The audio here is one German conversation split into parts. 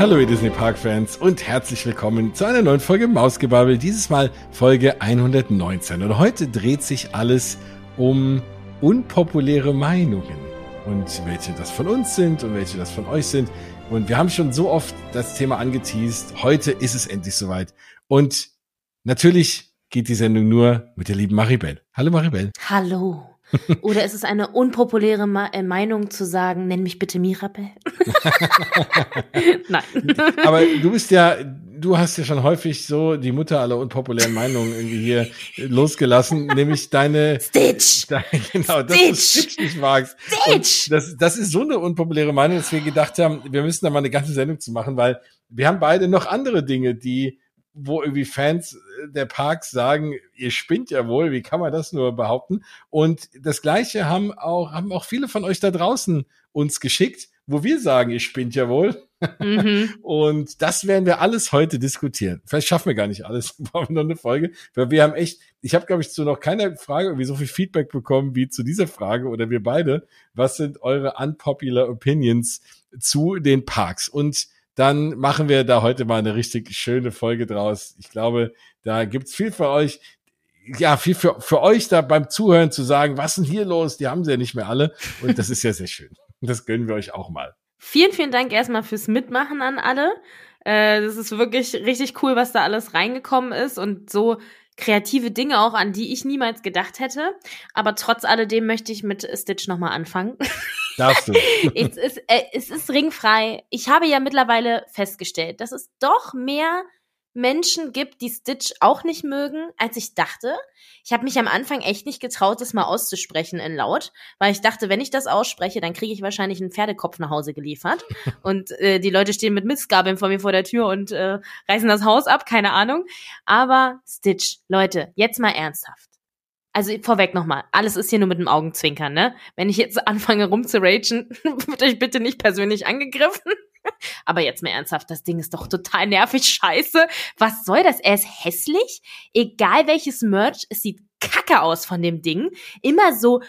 Hallo ihr Disney Park Fans und herzlich willkommen zu einer neuen Folge Mausgebabbel, dieses Mal Folge 119. Und heute dreht sich alles um unpopuläre Meinungen und welche das von uns sind und welche das von euch sind. Und wir haben schon so oft das Thema angeteased. Heute ist es endlich soweit. Und natürlich geht die Sendung nur mit der lieben Maribel. Hallo Maribel. Hallo. Oder ist es eine unpopuläre Ma äh, Meinung zu sagen, nenn mich bitte Mirabel? Nein. Aber du bist ja, du hast ja schon häufig so die Mutter aller unpopulären Meinungen irgendwie hier losgelassen, nämlich deine Stitch. Deine, genau, dass du Stitch nicht magst. Stitch. das, das ist so eine unpopuläre Meinung, dass wir gedacht haben, wir müssen da mal eine ganze Sendung zu machen, weil wir haben beide noch andere Dinge, die wo irgendwie Fans der Parks sagen, ihr spinnt ja wohl, wie kann man das nur behaupten? Und das Gleiche haben auch, haben auch viele von euch da draußen uns geschickt, wo wir sagen, ihr spinnt ja wohl. Mhm. Und das werden wir alles heute diskutieren. Vielleicht schaffen wir gar nicht alles, brauchen wir noch eine Folge, weil wir haben echt, ich habe glaube ich zu noch keiner Frage irgendwie so viel Feedback bekommen wie zu dieser Frage oder wir beide. Was sind eure unpopular Opinions zu den Parks? Und dann machen wir da heute mal eine richtig schöne Folge draus. Ich glaube, da gibt's viel für euch. Ja, viel für, für euch da beim Zuhören zu sagen, was ist denn hier los? Die haben sie ja nicht mehr alle. Und das ist ja sehr schön. Das gönnen wir euch auch mal. Vielen, vielen Dank erstmal fürs Mitmachen an alle. Äh, das ist wirklich richtig cool, was da alles reingekommen ist und so kreative Dinge auch, an die ich niemals gedacht hätte. Aber trotz alledem möchte ich mit Stitch nochmal anfangen. Darfst du. es, ist, äh, es ist ringfrei. Ich habe ja mittlerweile festgestellt, dass es doch mehr Menschen gibt, die Stitch auch nicht mögen, als ich dachte. Ich habe mich am Anfang echt nicht getraut, das mal auszusprechen in laut, weil ich dachte, wenn ich das ausspreche, dann kriege ich wahrscheinlich einen Pferdekopf nach Hause geliefert und äh, die Leute stehen mit Mistgabeln vor mir vor der Tür und äh, reißen das Haus ab, keine Ahnung. Aber Stitch, Leute, jetzt mal ernsthaft. Also vorweg nochmal, alles ist hier nur mit dem Augenzwinkern, ne? Wenn ich jetzt anfange rumzuragen, wird euch bitte nicht persönlich angegriffen. Aber jetzt mal ernsthaft, das Ding ist doch total nervig scheiße. Was soll das? Er ist hässlich. Egal welches Merch, es sieht kacke aus von dem Ding. Immer so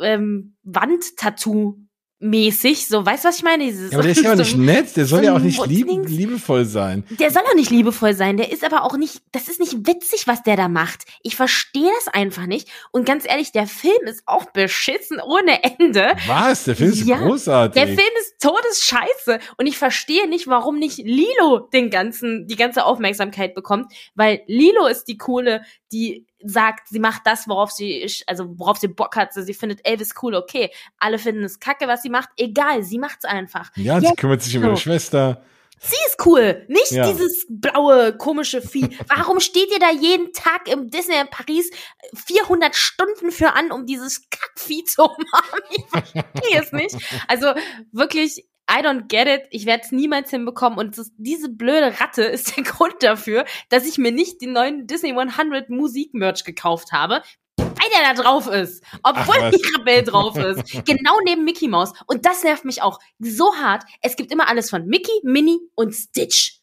ähm, Wandtattoo mäßig, so, weißt du, was ich meine? Dieses, ja, aber der ist ja auch nicht nett, der soll so ja auch nicht lieb, liebevoll sein. Der soll auch nicht liebevoll sein, der ist aber auch nicht, das ist nicht witzig, was der da macht. Ich verstehe das einfach nicht. Und ganz ehrlich, der Film ist auch beschissen ohne Ende. Was? Der Film ist ja, großartig. Der Film ist todesscheiße. Und ich verstehe nicht, warum nicht Lilo den ganzen, die ganze Aufmerksamkeit bekommt, weil Lilo ist die coole, die sagt, sie macht das, worauf sie, also worauf sie Bock hat. Sie findet Elvis cool, okay. Alle finden es kacke, was sie macht. Egal, sie macht's einfach. Ja, sie kümmert sich um ihre Schwester. Sie ist cool, nicht ja. dieses blaue, komische Vieh. Warum steht ihr da jeden Tag im Disneyland Paris 400 Stunden für an, um dieses Kackvieh zu umarmen? Ich verstehe es nicht. Also wirklich, I don't get it. Ich werde es niemals hinbekommen. Und das, diese blöde Ratte ist der Grund dafür, dass ich mir nicht den neuen Disney 100 Musik-Merch gekauft habe. Weil der da drauf ist. Obwohl Ach, Mirabelle drauf ist. genau neben Mickey Mouse. Und das nervt mich auch so hart. Es gibt immer alles von Mickey, Minnie und Stitch.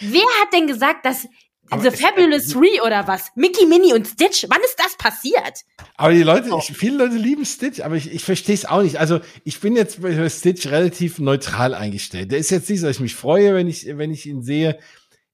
Wer hat denn gesagt, dass The Fabulous Three oder was? Mickey, Minnie und Stitch? Wann ist das passiert? Aber die Leute, oh. ich, viele Leute lieben Stitch, aber ich, ich verstehe es auch nicht. Also ich bin jetzt bei Stitch relativ neutral eingestellt. Der ist jetzt nicht so, dass ich mich freue, wenn ich, wenn ich ihn sehe.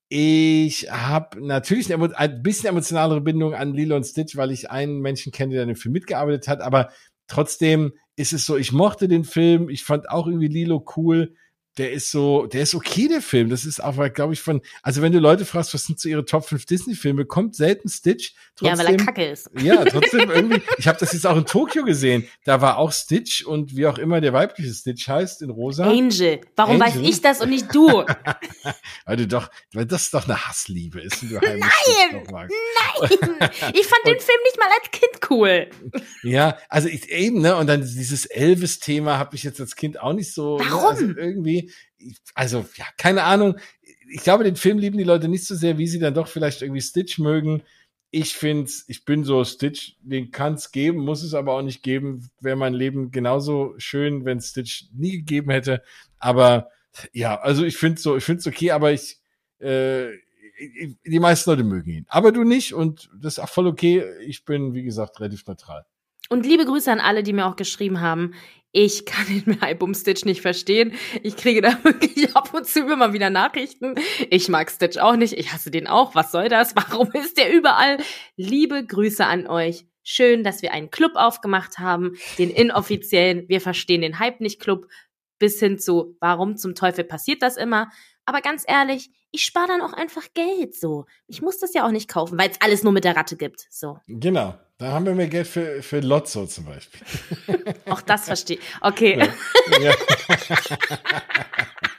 Ich habe natürlich eine, ein bisschen emotionalere Bindung an Lilo und Stitch, weil ich einen Menschen kenne, der an dem Film mitgearbeitet hat. Aber trotzdem ist es so, ich mochte den Film. Ich fand auch irgendwie Lilo cool der ist so, der ist okay, der Film. Das ist aber, glaube ich, von, also wenn du Leute fragst, was sind so ihre Top 5 Disney-Filme, kommt selten Stitch. Trotzdem, ja, weil er kacke ist. Ja, trotzdem irgendwie, ich habe das jetzt auch in Tokio gesehen. Da war auch Stitch und wie auch immer der weibliche Stitch heißt, in rosa. Angel. Warum Angel? weiß ich das und nicht du? weil du doch, weil das doch eine Hassliebe ist. Und nein, nein. Ich fand den Film nicht mal als Kind cool. Ja, also ich, eben, ne, und dann dieses Elvis-Thema habe ich jetzt als Kind auch nicht so. Ne, Warum? Also irgendwie, also ja, keine Ahnung. Ich glaube, den Film lieben die Leute nicht so sehr, wie sie dann doch vielleicht irgendwie Stitch mögen. Ich find's, ich bin so Stitch, den kann's geben, muss es aber auch nicht geben. Wäre mein Leben genauso schön, wenn Stitch nie gegeben hätte. Aber ja, also ich find's so, ich find's okay, aber ich, äh, die meisten Leute mögen ihn. Aber du nicht und das ist auch voll okay. Ich bin, wie gesagt, relativ neutral. Und liebe Grüße an alle, die mir auch geschrieben haben. Ich kann den Album Stitch nicht verstehen. Ich kriege da wirklich ab und zu immer wieder Nachrichten. Ich mag Stitch auch nicht. Ich hasse den auch. Was soll das? Warum ist der überall? Liebe Grüße an euch. Schön, dass wir einen Club aufgemacht haben. Den inoffiziellen Wir verstehen den Hype nicht Club. Bis hin zu, warum zum Teufel passiert das immer? Aber ganz ehrlich, ich spare dann auch einfach Geld so. Ich muss das ja auch nicht kaufen, weil es alles nur mit der Ratte gibt. So. Genau. Da haben wir mehr Geld für, für Lotso zum Beispiel. Auch das verstehe ich. Okay. Ja. Ja.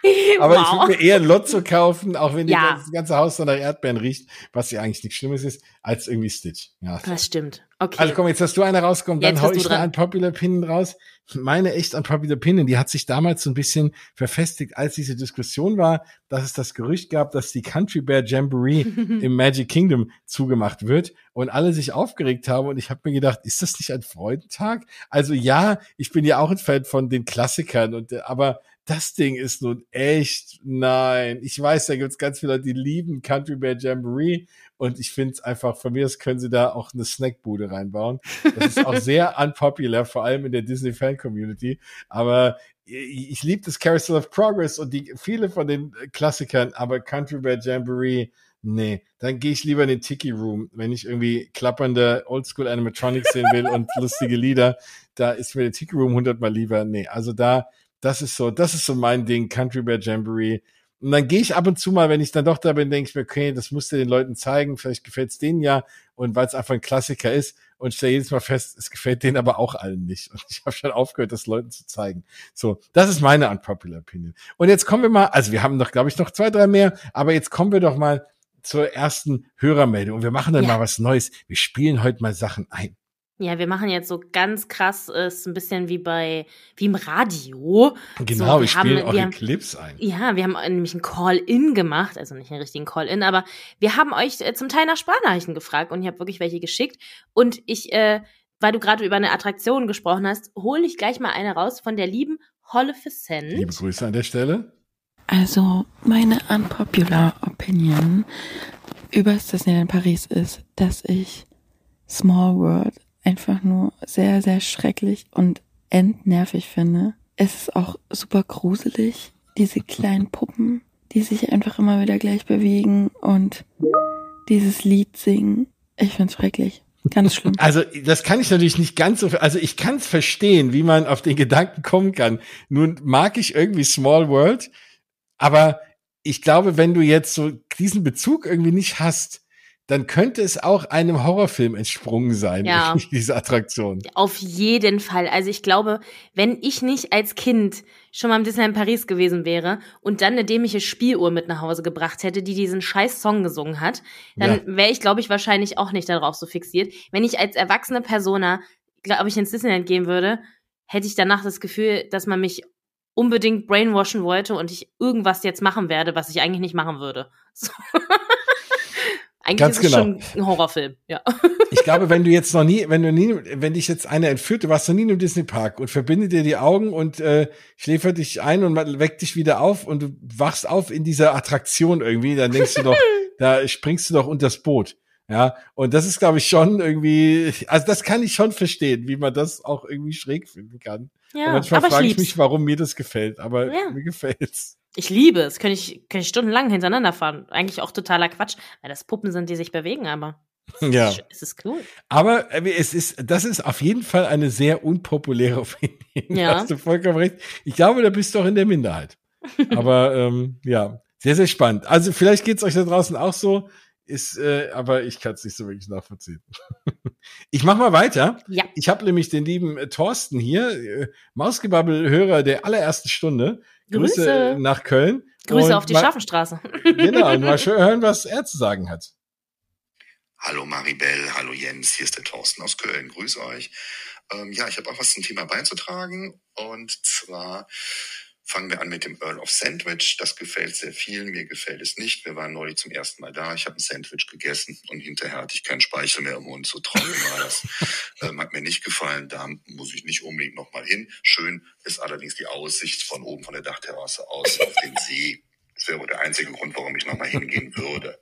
Aber wow. ich würde mir eher Lotso kaufen, auch wenn ja. das ganze Haus so nach Erdbeeren riecht, was ja eigentlich nichts Schlimmes ist, als irgendwie Stitch. Ja, das stimmt. Okay. Also komm, jetzt hast du eine rausgekommen, dann hau ich eine Popular Pin raus. Meine echt Unpopular Pin, die hat sich damals so ein bisschen verfestigt, als diese Diskussion war, dass es das Gerücht gab, dass die Country Bear Jamboree im Magic Kingdom zugemacht wird und alle sich aufgeregt haben und ich habe mir gedacht, ist das nicht ein Freudentag? Also ja, ich bin ja auch ein Fan von den Klassikern und aber das Ding ist nun echt, nein. Ich weiß, da gibt's ganz viele Leute, die lieben Country Bear Jamboree und ich finde es einfach, von mir aus können sie da auch eine Snackbude reinbauen. Das ist auch sehr unpopular, vor allem in der Disney-Fan-Community. Aber ich, liebe das Carousel of Progress und die viele von den Klassikern, aber Country Bear Jamboree, nee, dann gehe ich lieber in den Tiki Room, wenn ich irgendwie klappernde Oldschool Animatronics sehen will und lustige Lieder. Da ist mir der Tiki Room hundertmal lieber. Nee, also da das ist so, das ist so mein Ding, Country Bear Jamboree. Und dann gehe ich ab und zu mal, wenn ich dann doch da bin, denke ich mir, okay, das musst du den Leuten zeigen, vielleicht gefällt es denen ja. Und weil es einfach ein Klassiker ist und stelle jedes Mal fest, es gefällt denen aber auch allen nicht. Und ich habe schon aufgehört, das Leuten zu zeigen. So, das ist meine unpopular Opinion. Und jetzt kommen wir mal, also wir haben noch, glaube ich, noch zwei, drei mehr, aber jetzt kommen wir doch mal zur ersten Hörermeldung und wir machen dann ja. mal was Neues. Wir spielen heute mal Sachen ein. Ja, wir machen jetzt so ganz krass, ist ein bisschen wie bei, wie im Radio. Genau, so, wir spielen auch die Clips ein. Ja, wir haben nämlich ein Call-In gemacht, also nicht einen richtigen Call-In, aber wir haben euch äh, zum Teil nach Sprachnachrichten gefragt und ich habe wirklich welche geschickt. Und ich, äh, weil du gerade über eine Attraktion gesprochen hast, hole ich gleich mal eine raus von der lieben Holleficent. Liebe Grüße an der Stelle. Also, meine unpopular Opinion über das Disneyland Paris ist, dass ich Small World einfach nur sehr, sehr schrecklich und entnervig finde. Es ist auch super gruselig, diese kleinen Puppen, die sich einfach immer wieder gleich bewegen und dieses Lied singen. Ich find's schrecklich. Ganz schlimm. Also, das kann ich natürlich nicht ganz so, also ich kann es verstehen, wie man auf den Gedanken kommen kann. Nun mag ich irgendwie Small World, aber ich glaube, wenn du jetzt so diesen Bezug irgendwie nicht hast, dann könnte es auch einem Horrorfilm entsprungen sein, ja. diese Attraktion. Auf jeden Fall. Also ich glaube, wenn ich nicht als Kind schon mal im Disneyland Paris gewesen wäre und dann eine dämliche Spieluhr mit nach Hause gebracht hätte, die diesen scheiß Song gesungen hat, dann ja. wäre ich, glaube ich, wahrscheinlich auch nicht darauf so fixiert. Wenn ich als erwachsene Persona, glaube ich, ins Disneyland gehen würde, hätte ich danach das Gefühl, dass man mich unbedingt brainwashen wollte und ich irgendwas jetzt machen werde, was ich eigentlich nicht machen würde. So. Eigentlich Ganz ist es genau. schon ein Horrorfilm, ja. Ich glaube, wenn du jetzt noch nie, wenn du nie, wenn dich jetzt einer entführt, du warst noch nie in einem Disney Park und verbindet dir die Augen und äh, schläfert dich ein und weckt dich wieder auf und du wachst auf in dieser Attraktion irgendwie, dann denkst du doch, da springst du doch unter das Boot. Ja, und das ist, glaube ich, schon irgendwie, also das kann ich schon verstehen, wie man das auch irgendwie schräg finden kann. Ja, und manchmal frage ich, ich mich, warum mir das gefällt, aber ja. mir gefällt's. Ich liebe es. Könnte ich, könnte ich stundenlang hintereinander fahren. Eigentlich auch totaler Quatsch, weil das Puppen sind, die sich bewegen, aber. Ja. Es ist cool. Aber äh, es ist, das ist auf jeden Fall eine sehr unpopuläre Opinion. Ja. Da hast du vollkommen recht. Ich glaube, da bist du auch in der Minderheit. Aber ähm, ja, sehr, sehr spannend. Also vielleicht geht's euch da draußen auch so. Ist, äh, aber ich kann es nicht so wirklich nachvollziehen. ich mach mal weiter. Ja. Ich habe nämlich den lieben äh, Thorsten hier, äh, Mausgebabbel-Hörer der allerersten Stunde. Grüße, Grüße nach Köln. Grüße auf die mal, Scharfenstraße. genau, und mal schön hören, was er zu sagen hat. Hallo Maribel, hallo Jens, hier ist der Thorsten aus Köln. Grüße euch. Ähm, ja, ich habe auch was zum Thema beizutragen. Und zwar fangen wir an mit dem Earl of Sandwich. Das gefällt sehr vielen, mir gefällt es nicht. Wir waren neulich zum ersten Mal da. Ich habe ein Sandwich gegessen und hinterher hatte ich keinen Speichel mehr im Mund. So trocken war das. ähm, hat mir nicht gefallen. Da muss ich nicht unbedingt nochmal hin. Schön ist allerdings die Aussicht von oben von der Dachterrasse aus auf den See. Das wäre wohl der einzige Grund, warum ich nochmal hingehen würde.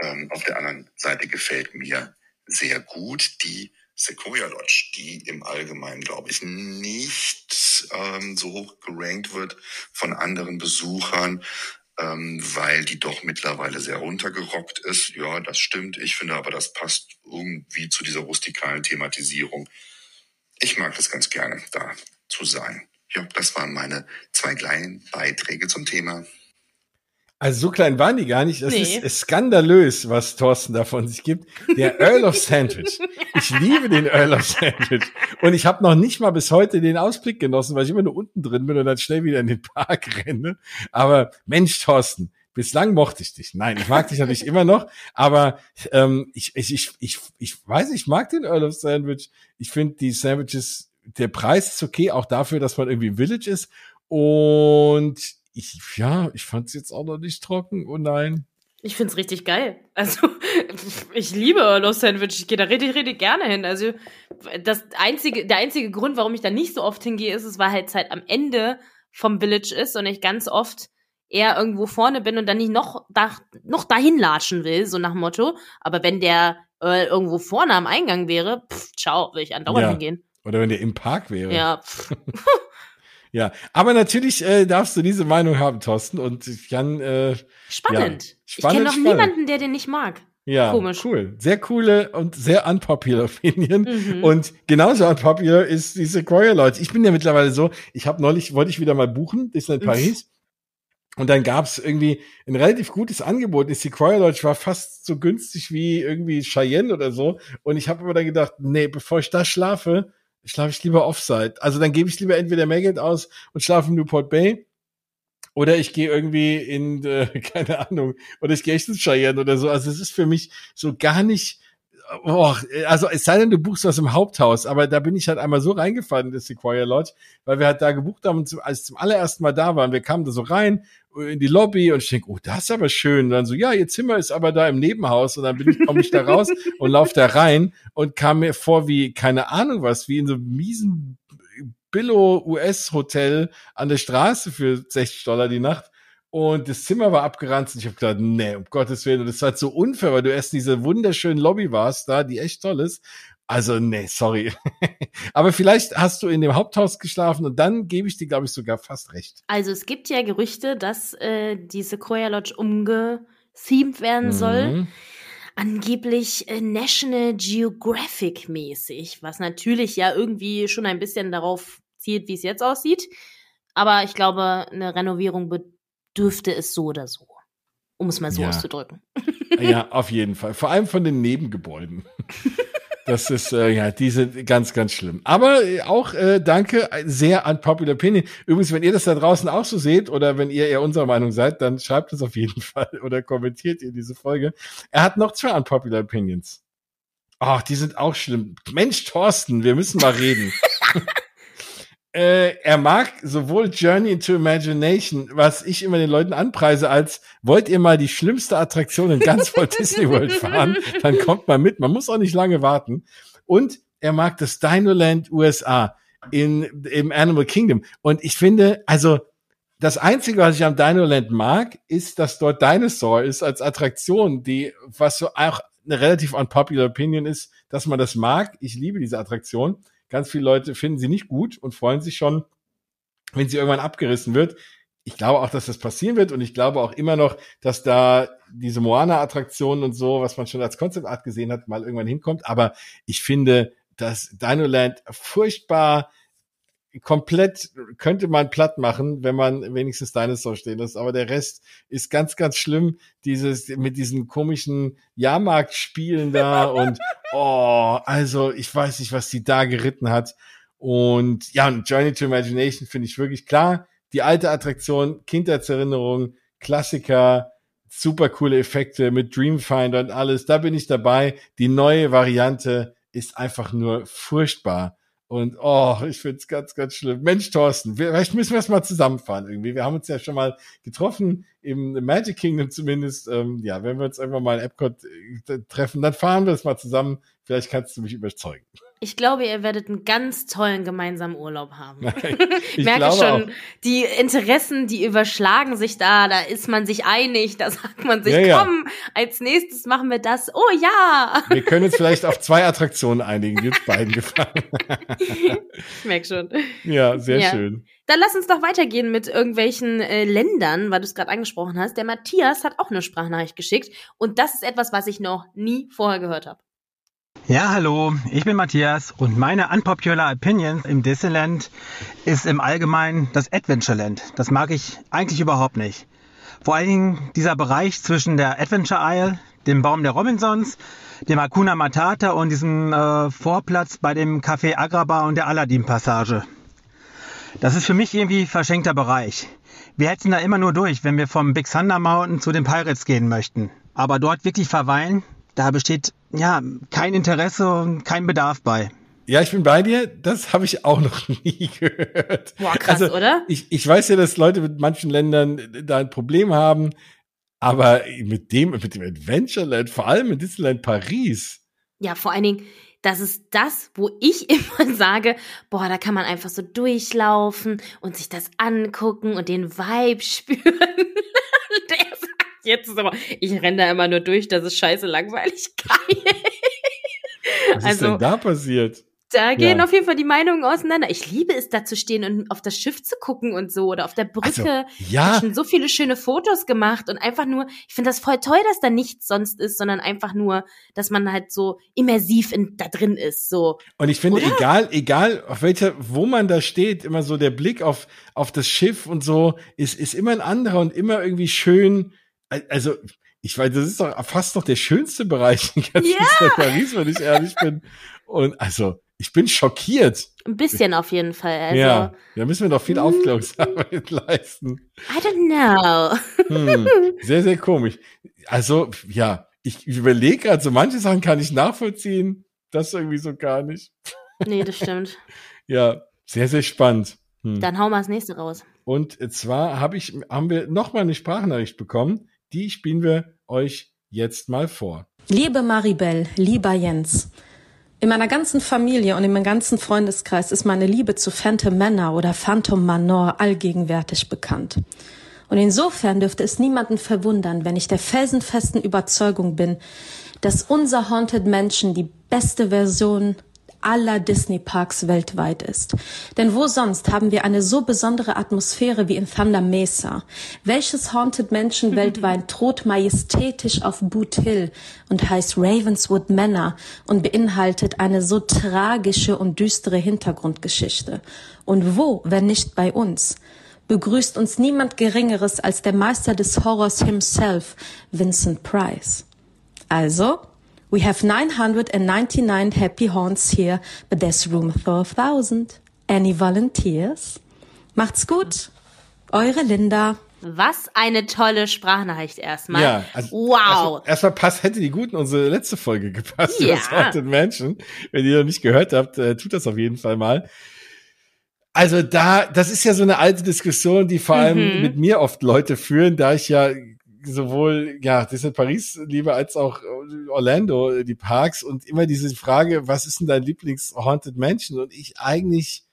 Ähm, auf der anderen Seite gefällt mir sehr gut die Sequoia Lodge, die im Allgemeinen, glaube ich, nicht ähm, so hoch gerankt wird von anderen Besuchern, ähm, weil die doch mittlerweile sehr runtergerockt ist. Ja, das stimmt. Ich finde aber, das passt irgendwie zu dieser rustikalen Thematisierung. Ich mag das ganz gerne, da zu sein. Ja, das waren meine zwei kleinen Beiträge zum Thema. Also so klein waren die gar nicht. Das nee. ist skandalös, was Thorsten da von sich gibt. Der Earl of Sandwich. Ich liebe den Earl of Sandwich. Und ich habe noch nicht mal bis heute den Ausblick genossen, weil ich immer nur unten drin bin und dann schnell wieder in den Park renne. Aber Mensch, Thorsten, bislang mochte ich dich. Nein, ich mag dich natürlich immer noch, aber ähm, ich, ich, ich, ich, ich weiß, ich mag den Earl of Sandwich. Ich finde die Sandwiches, der Preis ist okay, auch dafür, dass man irgendwie Village ist. Und ich, ja, ich fand es jetzt auch noch nicht trocken. Oh nein. Ich find's richtig geil. Also, ich liebe Los Sandwich. Ich gehe da richtig, richtig gerne hin. Also, das einzige, der einzige Grund, warum ich da nicht so oft hingehe, ist, es war halt Zeit am Ende vom Village ist und ich ganz oft eher irgendwo vorne bin und dann nicht noch, da, noch dahin latschen will, so nach Motto. Aber wenn der äh, irgendwo vorne am Eingang wäre, pff, ciao, will ich andauernd ja. hingehen. Oder wenn der im Park wäre. Ja. Ja, aber natürlich äh, darfst du diese Meinung haben, Thorsten. Und ich kann. Äh, spannend. Ja, spannend ich kenne noch spannend. niemanden, der den nicht mag. Ja, Komisch. cool. Sehr coole und sehr unpopular Opinion. Mhm. Und genauso unpopular ist die Sequoia Leute. Ich bin ja mittlerweile so, ich habe neulich, wollte ich wieder mal buchen, Disneyland Paris. Und dann gab's irgendwie ein relativ gutes Angebot. Die Sequoia Lodge war fast so günstig wie irgendwie Cheyenne oder so. Und ich habe aber dann gedacht, nee, bevor ich da schlafe, schlafe ich lieber Offside. Also dann gebe ich lieber entweder mehr Geld aus und schlafe in Newport Bay oder ich gehe irgendwie in, äh, keine Ahnung, oder ich gehe echt ins Cheyenne oder so. Also es ist für mich so gar nicht, oh, also es sei denn, du buchst was im Haupthaus, aber da bin ich halt einmal so reingefallen in das Sequoia Lodge, weil wir halt da gebucht haben und zum, als zum allerersten Mal da waren, wir kamen da so rein in die Lobby und ich denke, oh, das ist aber schön. Und dann so, ja, ihr Zimmer ist aber da im Nebenhaus und dann bin ich, komme ich da raus und lauf da rein und kam mir vor wie, keine Ahnung was, wie in so einem miesen Billo US Hotel an der Straße für 60 Dollar die Nacht. Und das Zimmer war abgeranzt und ich habe gedacht, nee, um Gottes Willen. Und das war halt so unfair, weil du erst in dieser wunderschönen Lobby warst da, die echt toll ist. Also, nee, sorry. Aber vielleicht hast du in dem Haupthaus geschlafen und dann gebe ich dir, glaube ich, sogar fast recht. Also es gibt ja Gerüchte, dass äh, die Sequoia Lodge umgethemed werden soll. Mhm. Angeblich äh, National Geographic mäßig, was natürlich ja irgendwie schon ein bisschen darauf zielt, wie es jetzt aussieht. Aber ich glaube, eine Renovierung bedürfte es so oder so. Um es mal so ja. auszudrücken. Ja, auf jeden Fall. Vor allem von den Nebengebäuden. Das ist äh, ja diese ganz, ganz schlimm. Aber äh, auch äh, danke, sehr unpopular opinion. Übrigens, wenn ihr das da draußen auch so seht oder wenn ihr eher unserer Meinung seid, dann schreibt es auf jeden Fall oder kommentiert ihr diese Folge. Er hat noch zwei unpopular opinions. Ach, die sind auch schlimm. Mensch, Thorsten, wir müssen mal reden. Äh, er mag sowohl Journey into Imagination, was ich immer den Leuten anpreise, als wollt ihr mal die schlimmste Attraktion in ganz Walt Disney World fahren, dann kommt mal mit. Man muss auch nicht lange warten. Und er mag das Dinoland USA in, im Animal Kingdom. Und ich finde, also, das Einzige, was ich am Dinoland mag, ist, dass dort Dinosaur ist als Attraktion, die, was so auch eine relativ unpopular Opinion ist, dass man das mag. Ich liebe diese Attraktion. Ganz viele Leute finden sie nicht gut und freuen sich schon, wenn sie irgendwann abgerissen wird. Ich glaube auch, dass das passieren wird und ich glaube auch immer noch, dass da diese Moana-Attraktion und so, was man schon als Concept Art gesehen hat, mal irgendwann hinkommt. Aber ich finde, dass Dinoland furchtbar komplett könnte man platt machen, wenn man wenigstens Dinosaur stehen lässt. Aber der Rest ist ganz, ganz schlimm. Dieses mit diesen komischen Jahrmarktspielen da und oh, also ich weiß nicht, was die da geritten hat. Und ja, und Journey to Imagination finde ich wirklich klar. Die alte Attraktion, Kindheitserinnerung, Klassiker, super coole Effekte mit Dreamfinder und alles. Da bin ich dabei. Die neue Variante ist einfach nur furchtbar. Und oh, ich finde es ganz, ganz schlimm. Mensch, Thorsten, wir, vielleicht müssen wir es mal zusammenfahren irgendwie. Wir haben uns ja schon mal getroffen im Magic Kingdom zumindest, ähm, ja, wenn wir uns einfach mal in Epcot äh, treffen, dann fahren wir es mal zusammen. Vielleicht kannst du mich überzeugen. Ich glaube, ihr werdet einen ganz tollen gemeinsamen Urlaub haben. ich merke schon, auch. die Interessen, die überschlagen sich da, da ist man sich einig, da sagt man sich, Ja, ja. komm, als nächstes machen wir das. Oh ja! Wir können uns vielleicht auf zwei Attraktionen einigen, die uns beiden gefallen. Ich merke schon. ja, sehr Ja. schön. Dann lass uns doch weitergehen mit irgendwelchen äh, Ländern, weil du es gerade angesprochen hast. Der Matthias hat auch eine Sprachnachricht geschickt und das ist etwas, was ich noch nie vorher gehört habe. Ja, hallo, ich bin Matthias und meine unpopular Opinion im Disneyland ist im Allgemeinen das Adventureland. Das mag ich eigentlich überhaupt nicht. Vor allen Dingen dieser Bereich zwischen der Adventure Isle, dem Baum der Robinsons, dem Hakuna Matata und diesem äh, Vorplatz bei dem Café Agrabah und der Aladdin Passage. Das ist für mich irgendwie verschenkter Bereich. Wir hetzen da immer nur durch, wenn wir vom Big Thunder Mountain zu den Pirates gehen möchten. Aber dort wirklich verweilen, da besteht ja kein Interesse und kein Bedarf bei. Ja, ich bin bei dir. Das habe ich auch noch nie gehört. Boah, krass, also, oder? Ich, ich weiß ja, dass Leute mit manchen Ländern da ein Problem haben, aber mit dem, mit dem Adventureland, vor allem in Disneyland Paris. Ja, vor allen Dingen, das ist das, wo ich immer sage, boah, da kann man einfach so durchlaufen und sich das angucken und den Vibe spüren. Jetzt so, ich renne da immer nur durch, das ist scheiße langweilig geil. Was ist Also- denn da passiert? Da gehen Ja. auf jeden Fall die Meinungen auseinander. Ich liebe es, da zu stehen und auf das Schiff zu gucken und so oder auf der Brücke. Also, Ich habe ja, schon so viele schöne Fotos gemacht und einfach nur, ich finde das voll toll, dass da nichts sonst ist, sondern einfach nur, dass man halt so immersiv in, da drin ist. So, und ich finde, Oder? egal, egal, auf welcher, wo man da steht, immer so der Blick auf, auf das Schiff und so, ist, ist immer ein anderer und immer irgendwie schön. Also, ich weiß, das ist doch fast noch der schönste Bereich in ganz. Disneyland Paris, wenn ich ehrlich bin. Und also, ich bin schockiert. ein bisschen auf jeden Fall. Also, ja, da müssen wir doch viel Mhm. Aufklärungsarbeit leisten. I don't know. Hm, sehr, sehr komisch. Also, ja, ich überlege gerade, so manche Sachen kann ich nachvollziehen, das irgendwie so gar nicht. Nee, das stimmt. Ja, sehr, sehr spannend. Hm. Dann hauen wir das nächste raus. Und zwar hab ich, haben wir noch mal eine Sprachnachricht bekommen, die spielen wir euch jetzt mal vor. Liebe Maribel, lieber Jens, in meiner ganzen Familie und in meinem ganzen Freundeskreis ist meine Liebe zu Phantom Manor oder Phantom Manor allgegenwärtig bekannt. Und insofern dürfte es niemanden verwundern, wenn ich der felsenfesten Überzeugung bin, dass unser Haunted Mansion die beste Version aller Disney Parks weltweit ist. Denn wo sonst haben wir eine so besondere Atmosphäre wie in Thunder Mesa? Welches Haunted Mansion weltweit thront majestätisch auf Boot Hill und heißt Ravenswood Manor und beinhaltet eine so tragische und düstere Hintergrundgeschichte? Und wo, wenn nicht bei uns? begrüßt uns niemand Geringeres als der Meister des Horrors himself, Vincent Price. Also, we have 999 happy haunts here, but there's room for a thousand. Any volunteers? Macht's gut. Eure Linda. Was eine tolle Sprachnachricht erstmal. Ja, also wow. Erstmal, erstmal passt, hätte die gut in unsere letzte Folge gepasst, Ja. das Haunted Mansion. Wenn ihr noch nicht gehört habt, äh, tut das auf jeden Fall mal. Also da, das ist ja so eine alte Diskussion, die vor allem Mhm. mit mir oft Leute führen, da ich ja sowohl, ja, Disneyland Paris liebe als auch Orlando, äh, die Parks und immer diese Frage, was ist denn dein Lieblings-Haunted Mansion? Und ich eigentlich,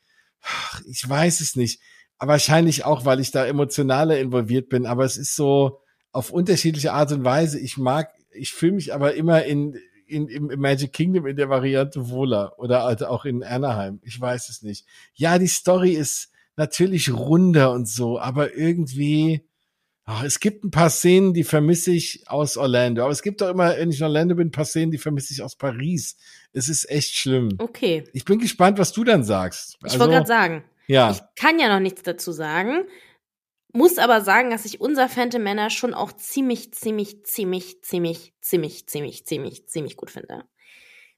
ich weiß es nicht. Aber wahrscheinlich auch, weil ich da emotionaler involviert bin. Aber es ist so auf unterschiedliche Art und Weise. Ich mag, ich fühle mich aber immer in, in, im Magic Kingdom in der Variante wohler oder halt auch in Anaheim. Ich weiß es nicht. Ja, die Story ist natürlich runder und so, aber irgendwie, ach, es gibt ein paar Szenen, die vermisse ich aus Orlando. Aber es gibt auch immer, wenn ich in Orlando bin, ein paar Szenen, die vermisse ich aus Paris. Es ist echt schlimm. Okay. Ich bin gespannt, was du dann sagst. Ich wollte gerade sagen, ja. ich kann ja noch nichts dazu sagen, muss aber sagen, dass ich unser Phantom Männer schon auch ziemlich, ziemlich, ziemlich, ziemlich, ziemlich, ziemlich, ziemlich, ziemlich gut finde.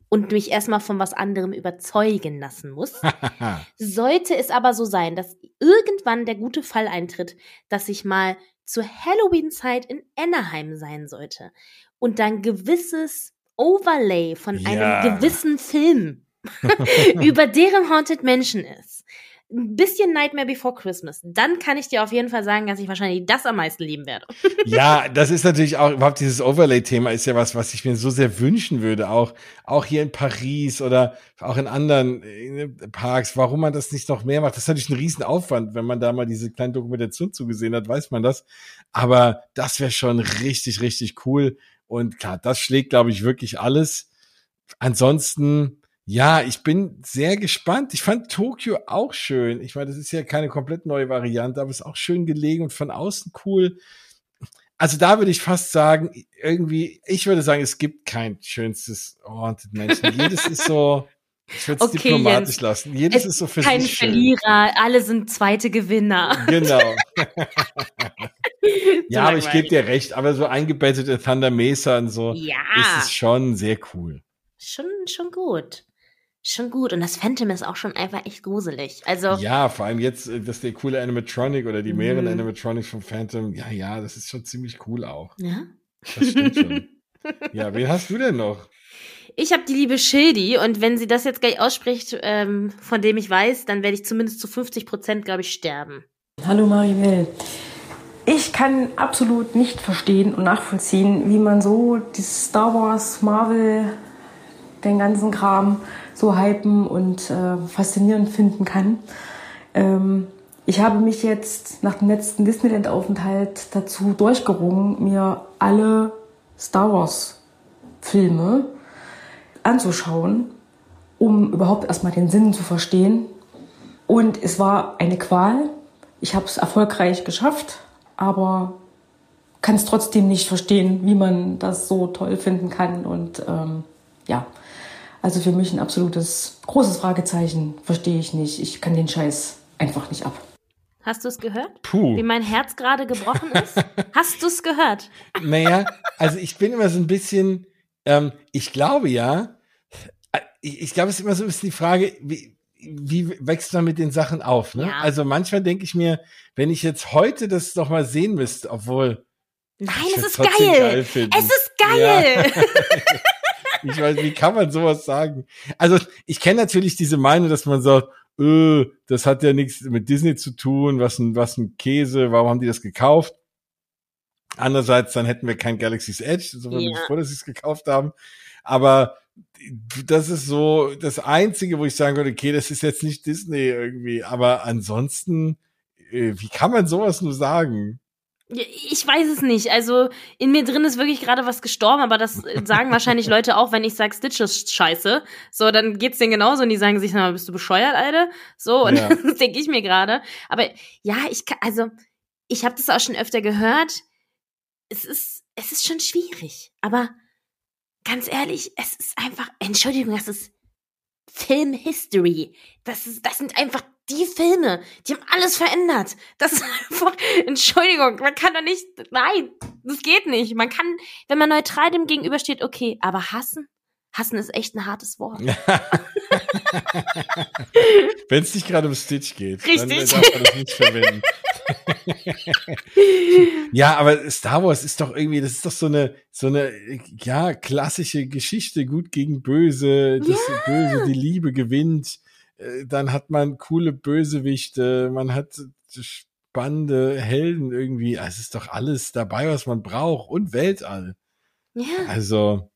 Und mich erstmal von was anderem überzeugen lassen muss. Sollte es aber so sein, dass irgendwann der gute Fall eintritt, dass ich mal zur Halloween-Zeit in Anaheim sein sollte und dann gewisses Overlay von Ja. einem gewissen Film über deren Haunted Mansion ist, ein bisschen Nightmare Before Christmas. Dann kann ich dir auf jeden Fall sagen, dass ich wahrscheinlich das am meisten lieben werde. ja, das ist natürlich auch überhaupt dieses Overlay-Thema ist ja was, was ich mir so sehr wünschen würde, auch auch hier in Paris oder auch in anderen äh, Parks. Warum man das nicht noch mehr macht, das ist natürlich ein Riesenaufwand, wenn man da mal diese kleine Dokumentation zugesehen hat, weiß man das. Aber das wäre schon richtig, richtig cool. Und klar, das schlägt, glaube ich, wirklich alles. Ansonsten ja, ich bin sehr gespannt. Ich fand Tokio auch schön. Ich meine, das ist ja keine komplett neue Variante, aber es ist auch schön gelegen und von außen cool. Also da würde ich fast sagen, irgendwie, ich würde sagen, es gibt kein schönstes Haunted Menschen. Jedes ist so, ich würde es okay, diplomatisch Jens, lassen. Jedes ist so für kein sich Verlierer, alle sind zweite Gewinner. Genau. ja, aber ich gebe dir recht, aber so eingebettete Thunder Mesa und so ja. ist es schon sehr cool. Schon, schon gut schon gut. Und das Phantom ist auch schon einfach echt gruselig. Also. Ja, vor allem jetzt, äh, dass der coole Animatronic oder die mehreren mhm. Animatronics vom Phantom, ja, ja, das ist schon ziemlich cool auch. Ja. Das stimmt schon. ja, wen hast du denn noch? Ich habe die liebe Schildi und wenn sie das jetzt gleich ausspricht, ähm, von dem ich weiß, dann werde ich zumindest zu 50 Prozent, glaube ich, sterben. Hallo Maribel. Ich kann absolut nicht verstehen und nachvollziehen, wie man so dieses Star Wars, Marvel, den ganzen Kram so hypen und äh, faszinierend finden kann. Ähm, ich habe mich jetzt nach dem letzten Disneyland-Aufenthalt dazu durchgerungen, mir alle Star Wars-Filme anzuschauen, um überhaupt erstmal den Sinn zu verstehen. Und es war eine Qual. Ich habe es erfolgreich geschafft, aber kann es trotzdem nicht verstehen, wie man das so toll finden kann. Und ähm, ja, also für mich ein absolutes großes Fragezeichen. Verstehe ich nicht. Ich kann den Scheiß einfach nicht ab. Hast du es gehört? Puh. Wie mein Herz gerade gebrochen ist? Hast du es gehört? Naja, also ich bin immer so ein bisschen, ähm, ich glaube ja, ich, ich glaube, es ist immer so ein bisschen die Frage, wie, wie wächst man mit den Sachen auf? Ne? Ja. Also manchmal denke ich mir, wenn ich jetzt heute das doch mal sehen müsste, obwohl. Nein, es ist geil. geil es ist geil. Ja. Ich weiß, wie kann man sowas sagen? Also ich kenne natürlich diese Meinung, dass man sagt, öh, das hat ja nichts mit Disney zu tun, was ein, was ein Käse, warum haben die das gekauft? Andererseits, dann hätten wir kein Galaxy's Edge, so ja. bevor sie es gekauft haben. Aber das ist so das Einzige, wo ich sagen würde, okay, das ist jetzt nicht Disney irgendwie. Aber ansonsten, äh, wie kann man sowas nur sagen? Ich weiß es nicht. Also in mir drin ist wirklich gerade was gestorben, aber das sagen wahrscheinlich Leute auch, wenn ich sage, Stitch ist scheiße. So, dann geht's denen genauso und die sagen sich, na, bist du bescheuert, Alter? So, und ja. das denke ich mir gerade. Aber ja, ich kann, also ich habe das auch schon öfter gehört. Es ist, es ist schon schwierig. Aber ganz ehrlich, es ist einfach, Entschuldigung, das ist Film History. Das ist, das sind einfach die Filme, die haben alles verändert. Das ist einfach, Entschuldigung, man kann doch nicht, nein, das geht nicht. Man kann, wenn man neutral dem gegenübersteht, okay, aber hassen? Hassen ist echt ein hartes Wort. wenn es nicht gerade um Stitch geht, Richtig. dann darf man das nicht verwenden. ja, aber Star Wars ist doch irgendwie, das ist doch so eine, so eine, ja, klassische Geschichte, gut gegen böse, das ja. Böse, die Liebe gewinnt. Äh, dann hat man coole Bösewichte, man hat spannende Helden irgendwie. Also, es ist doch alles dabei, was man braucht und Weltall. Ja. Also,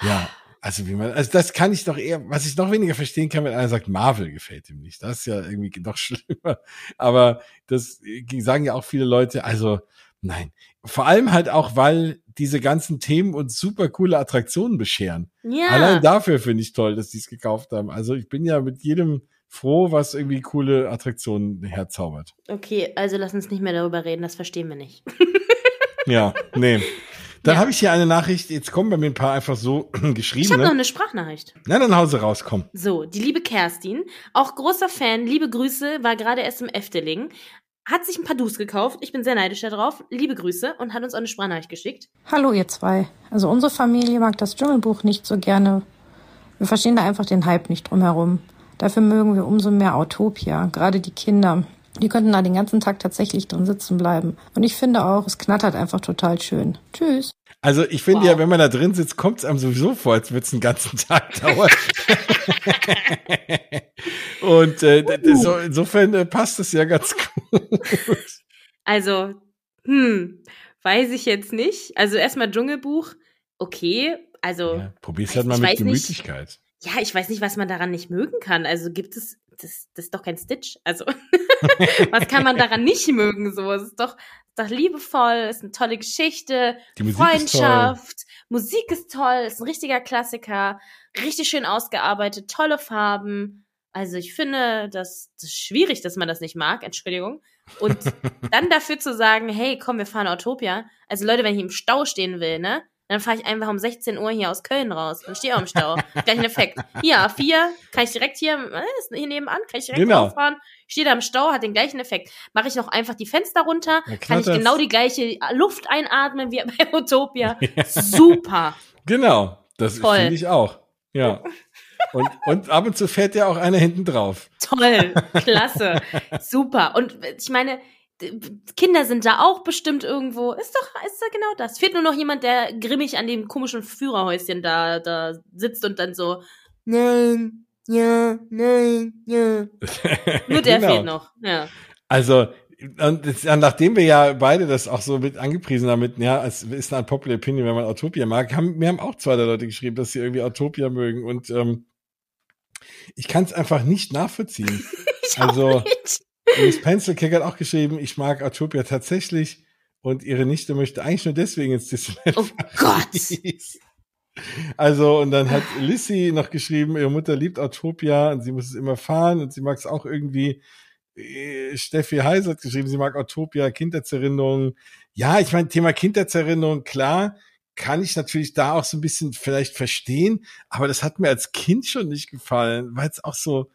ja. Also wie man, also das kann ich doch eher, was ich noch weniger verstehen kann, wenn einer sagt, Marvel gefällt ihm nicht. Das ist ja irgendwie noch schlimmer. Aber das sagen ja auch viele Leute. Also nein, vor allem halt auch, weil diese ganzen Themen uns super coole Attraktionen bescheren. Ja. Allein dafür finde ich toll, dass die es gekauft haben. Also ich bin ja mit jedem froh, was irgendwie coole Attraktionen herzaubert. Okay, also lass uns nicht mehr darüber reden, das verstehen wir nicht. ja, nee. Dann ja. habe ich hier eine Nachricht, jetzt kommen bei mir ein paar einfach so geschrieben. Ich habe noch eine Sprachnachricht. Na, dann Hause raus, komm. So, die liebe Kerstin, auch großer Fan, liebe Grüße, war gerade erst im Efteling, hat sich ein paar Dus gekauft. Ich bin sehr neidisch darauf. Liebe Grüße und hat uns auch eine Sprachnachricht geschickt. Hallo ihr zwei. Also unsere Familie mag das Dschungelbuch nicht so gerne. Wir verstehen da einfach den Hype nicht drumherum. Dafür mögen wir umso mehr Autopia, gerade die Kinder. Die könnten da den ganzen Tag tatsächlich drin sitzen bleiben. Und ich finde auch, es knattert einfach total schön. Tschüss. Also ich finde wow. ja, wenn man da drin sitzt, kommt es einem sowieso vor, als würde es einen ganzen Tag dauern. Und äh, uh. so, insofern äh, passt es ja ganz gut. Also, hm, weiß ich jetzt nicht. Also erstmal Dschungelbuch, okay. Also ja, probier's halt mal mit Gemütlichkeit. Nicht, ja, ich weiß nicht, was man daran nicht mögen kann. Also gibt es, das, das ist doch kein Stitch. Also was kann man daran nicht mögen? So, es ist doch, doch liebevoll, ist eine tolle Geschichte, Freundschaft, ist Musik ist toll, ist ein richtiger Klassiker, richtig schön ausgearbeitet, tolle Farben. Also ich finde, das, das ist schwierig, dass man das nicht mag, Entschuldigung. Und dann dafür zu sagen, hey, komm, wir fahren Utopia. Also Leute, wenn ich im Stau stehen will, ne, dann fahre ich einfach um 16 Uhr hier aus Köln raus und stehe auch im Stau. Gleichen Effekt. Hier, A4, kann ich direkt hier, äh, ist hier nebenan, kann ich direkt genau. rausfahren. Stehe da im Stau, hat den gleichen Effekt. Mache ich noch einfach die Fenster runter, kann ich genau die gleiche Luft einatmen wie bei Utopia. Super. Genau, das finde ich auch. Ja. Und, und ab und zu fährt ja auch einer hinten drauf. Toll, klasse, super. Und ich meine, Kinder sind da auch bestimmt irgendwo. Ist doch, ist doch genau das. Fehlt nur noch jemand, der grimmig an dem komischen Führerhäuschen da, da sitzt und dann so, nein, ja, nein, ja. nur der genau. fehlt noch, ja. Also, und nachdem wir ja beide das auch so mit angepriesen haben, mit, ja, es ist eine Popular Opinion, wenn man Autopia mag, haben, mir haben auch zwei der Leute geschrieben, dass sie irgendwie Autopia mögen und ähm, ich kann es einfach nicht nachvollziehen. ich also, nicht. Miss Pencilcake hat auch geschrieben, ich mag Autopia tatsächlich und ihre Nichte möchte eigentlich nur deswegen ins Disneyland. Oh Gott! Also, und dann hat Lissy noch geschrieben, ihre Mutter liebt Autopia und sie muss es immer fahren und sie mag es auch irgendwie. Äh, Steffi Heise hat geschrieben, sie mag Autopia, Kindheitserinnerungen. Ja, ich meine, Thema Kindheitserinnerung, klar, kann ich natürlich da auch so ein bisschen vielleicht verstehen, aber das hat mir als Kind schon nicht gefallen, weil es auch so,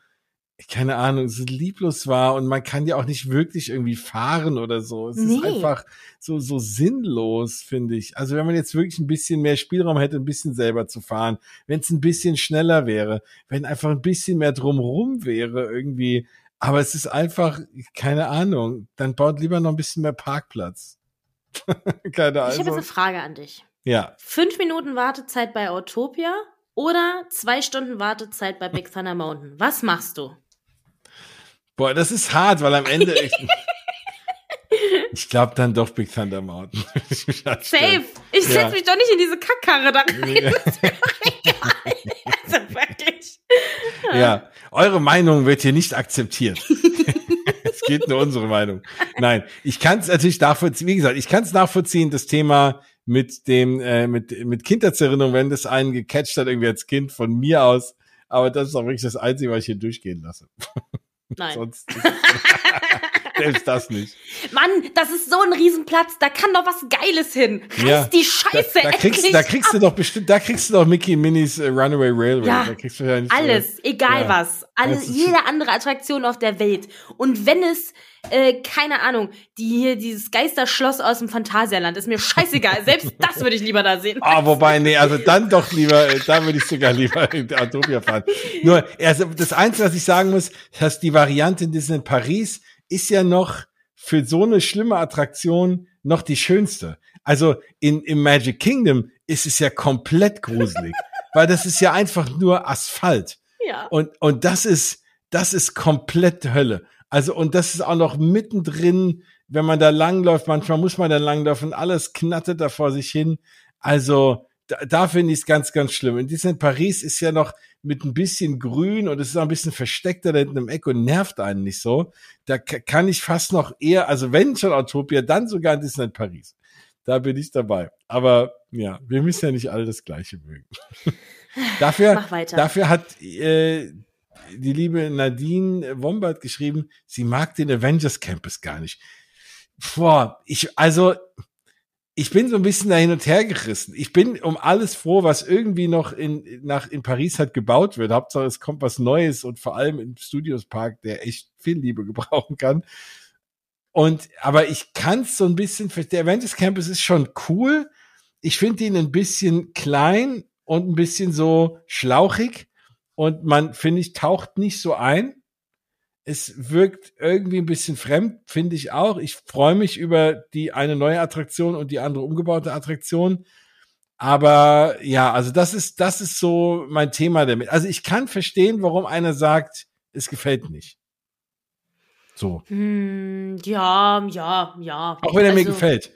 keine Ahnung, so lieblos war und man kann ja auch nicht wirklich irgendwie fahren oder so. Es nee. ist einfach so, so sinnlos, finde ich. Also wenn man jetzt wirklich ein bisschen mehr Spielraum hätte, ein bisschen selber zu fahren, wenn es ein bisschen schneller wäre, wenn einfach ein bisschen mehr drumrum wäre irgendwie. Aber es ist einfach, keine Ahnung, dann baut lieber noch ein bisschen mehr Parkplatz. keine Ahnung. Ich habe jetzt eine Frage an dich. Ja. Fünf Minuten Wartezeit bei Autopia oder zwei Stunden Wartezeit bei Big Thunder Mountain. Was machst du? Boah, das ist hart, weil am Ende ich, ich glaube dann doch Big Thunder Mountain. Safe. Ich setze ja. mich doch nicht in diese Kackkarre da rein. Ja. Das ist. Also wirklich. Ja. ja, eure Meinung wird hier nicht akzeptiert. es geht nur unsere Meinung. Nein, ich kann es natürlich nachvollziehen. Wie gesagt, ich kann es nachvollziehen, das Thema mit dem, äh, mit, mit Kindheitserinnerung, wenn das einen gecatcht hat, irgendwie als Kind von mir aus. Aber das ist auch wirklich das Einzige, was ich hier durchgehen lasse. Nein. Sonst selbst das nicht. Mann, das ist so ein Riesenplatz, da kann doch was Geiles hin. Reiß ja, die Scheiße da, da kriegst, da kriegst du doch bestimmt, da kriegst du doch Mickey Minis uh, Runaway Railway. Ja, da kriegst du ja nicht, alles, äh, egal ja, was. Alle, jede andere Attraktion auf der Welt. Und wenn es äh, keine Ahnung, die hier, dieses Geisterschloss aus dem Phantasialand, ist mir scheißegal. Selbst das würde ich lieber da sehen. Ah, oh, wobei, nee, also dann doch lieber, äh, da würde ich sogar lieber in der Autopia fahren. Nur, also das Einzige, was ich sagen muss, dass die Variante in Disneyland Paris ist ja noch für so eine schlimme Attraktion noch die schönste. Also in, im Magic Kingdom ist es ja komplett gruselig, weil das ist ja einfach nur Asphalt. Ja. Und, und das ist, das ist komplett Hölle. Also, und das ist auch noch mittendrin, wenn man da langläuft, manchmal muss man da langlaufen, alles knattert da vor sich hin. Also, da, da finde ich es ganz, ganz schlimm. In Disneyland Paris ist ja noch mit ein bisschen grün und es ist auch ein bisschen versteckter da hinten im Eck und nervt einen nicht so. Da kann ich fast noch eher, also wenn schon Autopia, dann sogar in Disneyland Paris. Da bin ich dabei. Aber ja, wir müssen ja nicht alle das Gleiche mögen. dafür, dafür hat äh, die liebe Nadine Wombard geschrieben, sie mag den Avengers Campus gar nicht. Boah, ich, also, ich bin so ein bisschen da hin und her gerissen. Ich bin um alles froh, was irgendwie noch in, nach, in Paris halt gebaut wird. Hauptsache, es kommt was Neues und vor allem im Studios Park, der echt viel Liebe gebrauchen kann. Und, aber ich kann es so ein bisschen, der Avengers Campus ist schon cool. Ich finde ihn ein bisschen klein und ein bisschen so schlauchig und man, finde ich, taucht nicht so ein. Es wirkt irgendwie ein bisschen fremd, finde ich auch. Ich freue mich über die eine neue Attraktion und die andere umgebaute Attraktion. Aber ja, also das ist, das ist so mein Thema damit. Also ich kann verstehen, warum einer sagt, es gefällt nicht. So. Hm, ja, ja, ja. Auch wenn er mir Also, gefällt.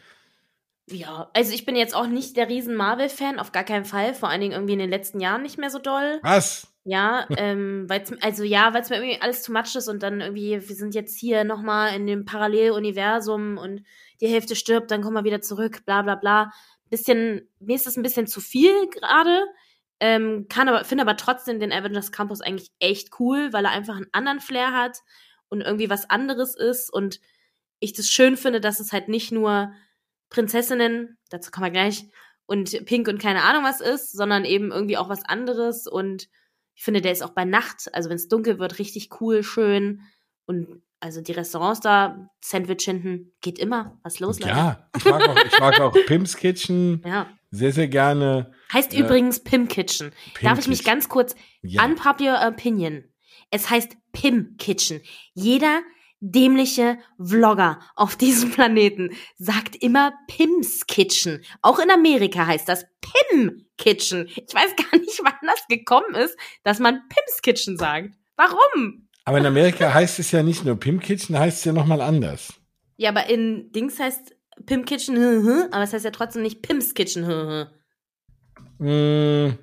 Ja, also ich bin jetzt auch nicht der riesen Marvel-Fan, auf gar keinen Fall. Vor allen Dingen irgendwie in den letzten Jahren nicht mehr so doll. Was? Ja, ähm, weil's, also ja, weil es mir irgendwie alles too much ist und dann irgendwie, wir sind jetzt hier nochmal in dem Paralleluniversum und die Hälfte stirbt, dann kommen wir wieder zurück, bla bla bla. Bisschen, mir ist es ein bisschen zu viel gerade. Ähm, kann aber, finde aber trotzdem den Avengers Campus eigentlich echt cool, weil er einfach einen anderen Flair hat und irgendwie was anderes ist und ich das schön finde, dass es halt nicht nur Prinzessinnen, dazu kommen wir gleich, und Pink und keine Ahnung was ist, sondern eben irgendwie auch was anderes und ich finde, der ist auch bei Nacht, also wenn es dunkel wird, richtig cool, schön. Und also die Restaurants da, Sandwich hinten, geht immer. Was los, Leute? Ja, ich mag auch, ich mag auch Pim's Kitchen Ja. sehr, sehr gerne. Heißt Äh, übrigens Pim Kitchen. Pim Darf ich mich ganz kurz, Ja. unpopular opinion. Es heißt Pim Kitchen. Jeder dämliche Vlogger auf diesem Planeten sagt immer Pims Kitchen. Auch in Amerika heißt das Pim Kitchen. Ich weiß gar nicht, wann das gekommen ist, dass man Pims Kitchen sagt. Warum? Aber in Amerika heißt es ja nicht nur Pim Kitchen, heißt es ja nochmal anders. Ja, aber in Dings heißt Pim Kitchen, aber es heißt ja trotzdem nicht Pims Kitchen. Mm,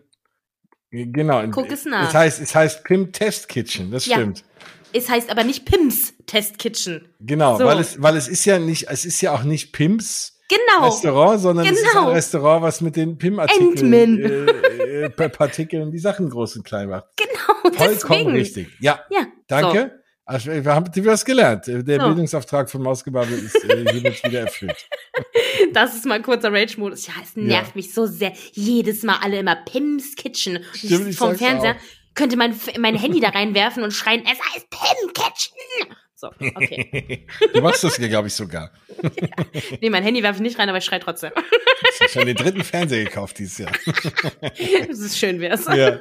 genau. Guck es nach. Es heißt, es heißt Pim Test Kitchen, das Ja. stimmt. Es heißt aber nicht Pims Test Kitchen. Genau, So. weil es, weil es ist ja nicht, es ist ja auch nicht Pims Genau. Restaurant, sondern es ist ein Genau. Restaurant, was mit den Pim-Artikeln, äh, äh, Partikeln die Sachen groß und klein macht. Genau, Vollkommen deswegen. richtig. Ja, Ja, danke. Also, wir haben was gelernt. Der So. Bildungsauftrag von Mausgebabbel ist äh, hiermit wieder erfüllt. So, das ist mal ein kurzer Rage-Modus. Ja, es nervt Ja. mich so sehr. Jedes Mal alle immer Pims Kitchen. Stimmt, ich vom sag's Fernseher auch. Könnte mein, mein Handy da reinwerfen und schreien, es heißt Pim Kitchen. So, okay. du machst das ja, glaube ich, sogar. nee, mein Handy werfe ich nicht rein, aber ich schreie trotzdem. Ich habe schon den dritten Fernseher gekauft dieses Jahr. das ist schön wär's. ja.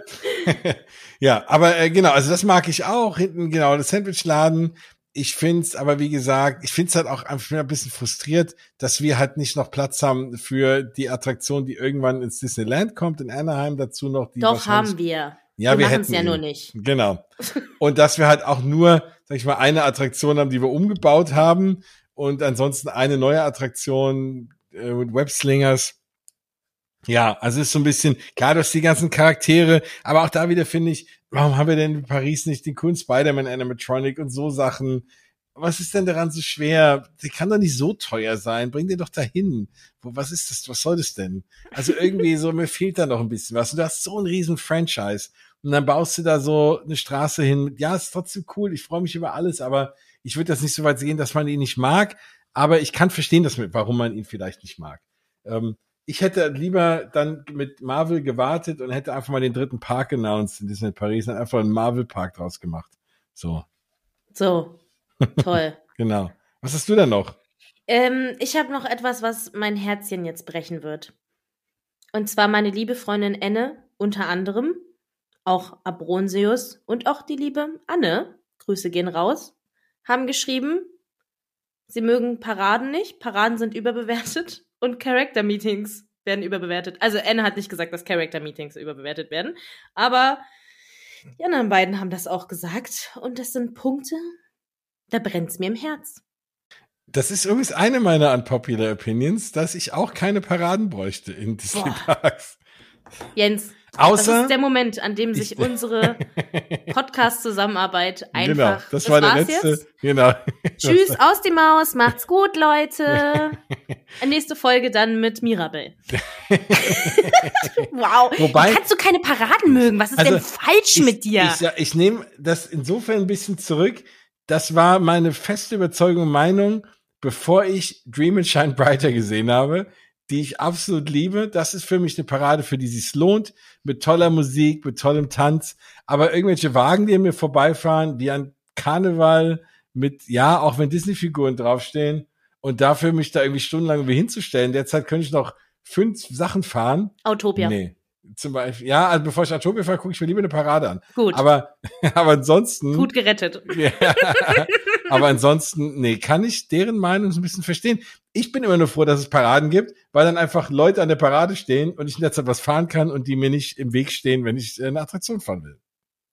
ja, aber äh, genau, also das mag ich auch. Hinten, genau, das Sandwichladen. Ich find's, aber wie gesagt, ich find's halt auch einfach ein bisschen frustriert, dass wir halt nicht noch Platz haben für die Attraktion, die irgendwann ins Disneyland kommt, in Anaheim dazu noch. Die Doch, haben wir. Ja, wir wir hätten ja ihn. nur nicht. Genau. Und dass wir halt auch nur, sag ich mal, eine Attraktion haben, die wir umgebaut haben und ansonsten eine neue Attraktion äh, mit Webslingers. Ja, also ist so ein bisschen, klar, du hast die ganzen Charaktere, aber auch da wieder finde ich, warum haben wir denn in Paris nicht den coolen Spider-Man Animatronic und so Sachen? Was ist denn daran so schwer? Die kann doch nicht so teuer sein. Bring den doch dahin. Wo, was ist das? Was soll das denn? Also irgendwie so, mir fehlt da noch ein bisschen was. Und du hast so einen riesen Franchise. Und dann baust du da so eine Straße hin. Ja, ist trotzdem cool. Ich freue mich über alles, aber ich würde das nicht so weit sehen, dass man ihn nicht mag. Aber ich kann verstehen, dass, warum man ihn vielleicht nicht mag. Ähm, ich hätte lieber dann mit Marvel gewartet und hätte einfach mal den dritten Park announced in Disney Paris und einfach einen Marvel Park draus gemacht. So, So, toll. genau. Was hast du denn noch? Ähm, ich habe noch etwas, was mein Herzchen jetzt brechen wird. Und zwar meine liebe Freundin Enne, unter anderem, auch Abronseus und auch die liebe Anne, Grüße gehen raus, haben geschrieben, sie mögen Paraden nicht, Paraden sind überbewertet und Character Meetings werden überbewertet. Also Anne hat nicht gesagt, dass Character Meetings überbewertet werden, aber die anderen beiden haben das auch gesagt und das sind Punkte, da brennt's mir im Herz. Das ist übrigens eine meiner unpopular Opinions, dass ich auch keine Paraden bräuchte in Disney Boah. Parks. Jens, das Außer, ist der Moment, an dem sich Ich- unsere Podcast-Zusammenarbeit einfach. genau, das, war der letzte, Jetzt. genau. Tschüss aus die Maus, macht's gut, Leute. Nächste Folge dann mit Mirabel. wow. Wobei- kannst du keine Paraden mögen? Was ist Also, denn falsch mit dir? Ich, ich, ich nehme das insofern ein bisschen zurück. Das war meine feste Überzeugung und Meinung, bevor ich Dream and Shine Brighter gesehen habe, die ich absolut liebe. Das ist für mich eine Parade, für die es lohnt, mit toller Musik, mit tollem Tanz. Aber irgendwelche Wagen, die an mir vorbeifahren, die an Karneval mit, ja, auch wenn Disney-Figuren draufstehen und dafür mich da irgendwie stundenlang irgendwie hinzustellen. Derzeit könnte ich noch fünf Sachen fahren. Autopia. Nee. Zum Beispiel, ja, also bevor ich Atopia fahre, gucke ich mir lieber eine Parade an. Gut. Aber, aber ansonsten. Gut gerettet. Ja, aber ansonsten, nee, kann ich deren Meinung so ein bisschen verstehen. Ich bin immer nur froh, dass es Paraden gibt, weil dann einfach Leute an der Parade stehen und ich in der Zeit was fahren kann und die mir nicht im Weg stehen, wenn ich eine Attraktion fahren will.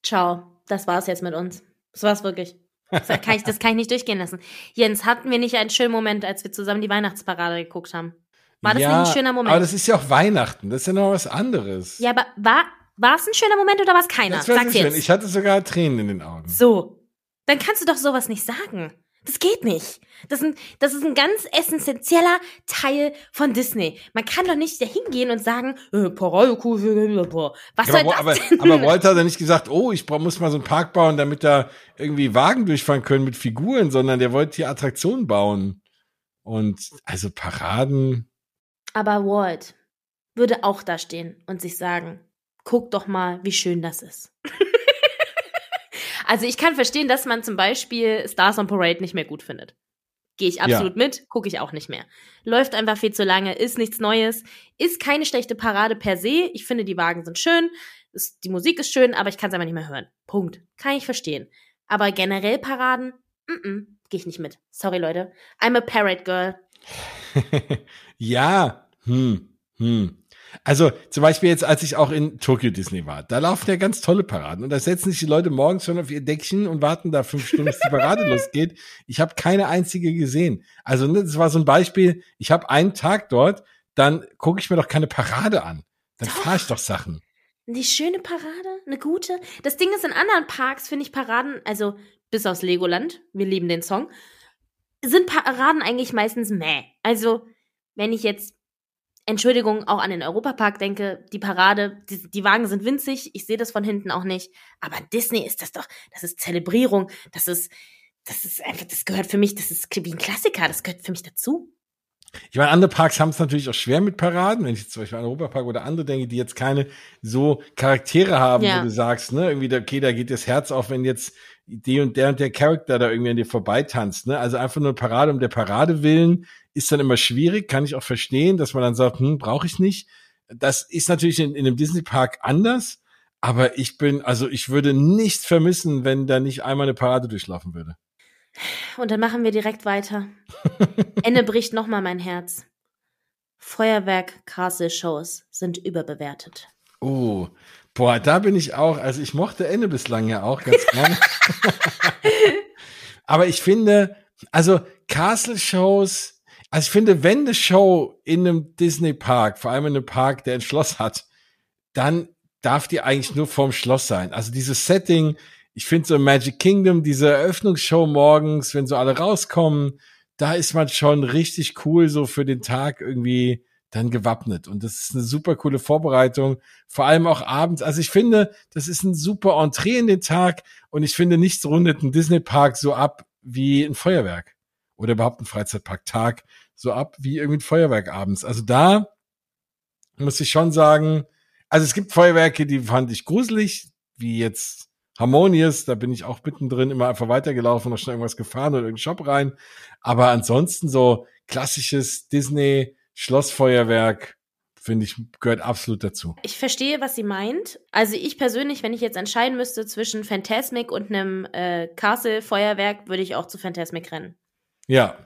Ciao. Das war's jetzt mit uns. Das war's wirklich. Das kann, ich, das kann ich nicht durchgehen lassen. Jens, hatten wir nicht einen schönen Moment, als wir zusammen die Weihnachtsparade geguckt haben? War das ja, nicht ein schöner Moment? Aber das ist ja auch Weihnachten. Das ist ja noch was anderes. Ja, aber war, war es ein schöner Moment oder war es keiner? Das war Sag's schön. jetzt. Ich hatte sogar Tränen in den Augen. So. Dann kannst du doch sowas nicht sagen. Das geht nicht. Das ist, ein, das ist ein ganz essentieller Teil von Disney. Man kann doch nicht da hingehen und sagen, äh, Paradekuh, was soll aber, das aber, denn? aber Walter hat ja nicht gesagt, oh, ich muss mal so einen Park bauen, damit da irgendwie Wagen durchfahren können mit Figuren, sondern der wollte hier Attraktionen bauen. Und also Paraden. Aber Walt würde auch da stehen und sich sagen, guck doch mal, wie schön das ist. also ich kann verstehen, dass man zum Beispiel Stars on Parade nicht mehr gut findet. Gehe ich absolut mit, gucke ich auch nicht mehr. Läuft einfach viel zu lange, ist nichts Neues, ist keine schlechte Parade per se. Ich finde, die Wagen sind schön, ist, die Musik ist schön, aber ich kann es einfach nicht mehr hören. Punkt. Kann ich verstehen. Aber generell Paraden, mm -mm, gehe ich nicht mit. Sorry, Leute. I'm a Parade Girl. ja, hm, hm. Also zum Beispiel jetzt, als ich auch in Tokyo Disney war, da laufen ja ganz tolle Paraden und da setzen sich die Leute morgens schon auf ihr Deckchen und warten da fünf Stunden, bis die Parade losgeht. Ich habe keine einzige gesehen. Also ne, das war so ein Beispiel. Ich habe einen Tag dort, dann gucke ich mir doch keine Parade an. Dann fahre ich doch Sachen. Die schöne Parade, eine gute. Das Ding ist, in anderen Parks finde ich Paraden, also bis aus Legoland, wir lieben den Song, sind Paraden eigentlich meistens meh. Also, wenn ich jetzt, Entschuldigung, auch an den Europapark denke, die Parade, die, die Wagen sind winzig, ich sehe das von hinten auch nicht. Aber Disney ist das doch, das ist Zelebrierung, das ist, das ist einfach, das gehört für mich, das ist wie ein Klassiker, das gehört für mich dazu. Ich meine, andere Parks haben es natürlich auch schwer mit Paraden. Wenn ich jetzt zum Beispiel an Europapark oder andere denke, die jetzt keine so Charaktere haben, Ja. wo du sagst, ne, irgendwie, okay, da geht das Herz auf, wenn jetzt die und der und der Charakter da irgendwie an dir vorbeitanzt, ne? Also einfach nur eine Parade um der Parade willen ist dann immer schwierig, kann ich auch verstehen, dass man dann sagt, hm, brauche ich nicht. Das ist natürlich in, in einem Disney-Park anders, aber ich bin, also ich würde nichts vermissen, wenn da nicht einmal eine Parade durchlaufen würde. Und dann machen wir direkt weiter. Ende bricht nochmal mein Herz. Feuerwerk Castle Shows sind überbewertet. Oh, boah, da bin ich auch. Also ich mochte Ende bislang ja auch ganz gerne. Aber ich finde, also Castle Shows, also ich finde, wenn eine Show in einem Disney Park, vor allem in einem Park, der ein Schloss hat, dann darf die eigentlich nur vorm Schloss sein. Also dieses Setting, ich finde so Magic Kingdom, diese Eröffnungsshow morgens, wenn so alle rauskommen, da ist man schon richtig cool so für den Tag irgendwie dann gewappnet. Und das ist eine super coole Vorbereitung, vor allem auch abends. Also ich finde, das ist ein super Entree in den Tag und ich finde, nichts rundet einen Disney-Park so ab wie ein Feuerwerk oder überhaupt ein Freizeitpark-Tag so ab wie irgendwie ein Feuerwerk abends. Also da muss ich schon sagen, also es gibt Feuerwerke, die fand ich gruselig, wie jetzt Harmonious, da bin ich auch mittendrin immer einfach weitergelaufen und schnell irgendwas gefahren oder in irgendeinen Shop rein. Aber ansonsten so klassisches Disney Schlossfeuerwerk, finde ich, gehört absolut dazu. Ich verstehe, was sie meint. Also ich persönlich, wenn ich jetzt entscheiden müsste zwischen Phantasmic und einem äh, Castle-Feuerwerk, würde ich auch zu Phantasmic rennen. Ja,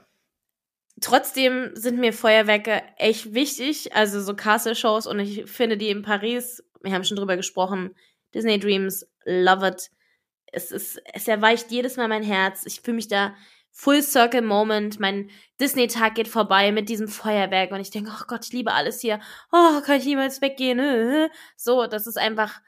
Trotzdem sind mir Feuerwerke echt wichtig, also so Castle-Shows und ich finde die in Paris, wir haben schon drüber gesprochen, Disney Dreams, love it. Es ist, es erweicht jedes Mal mein Herz. Ich fühle mich da Full Circle Moment. Mein Disney-Tag geht vorbei mit diesem Feuerwerk und ich denke, oh Gott, ich liebe alles hier. Oh, kann ich niemals weggehen? So, das ist einfach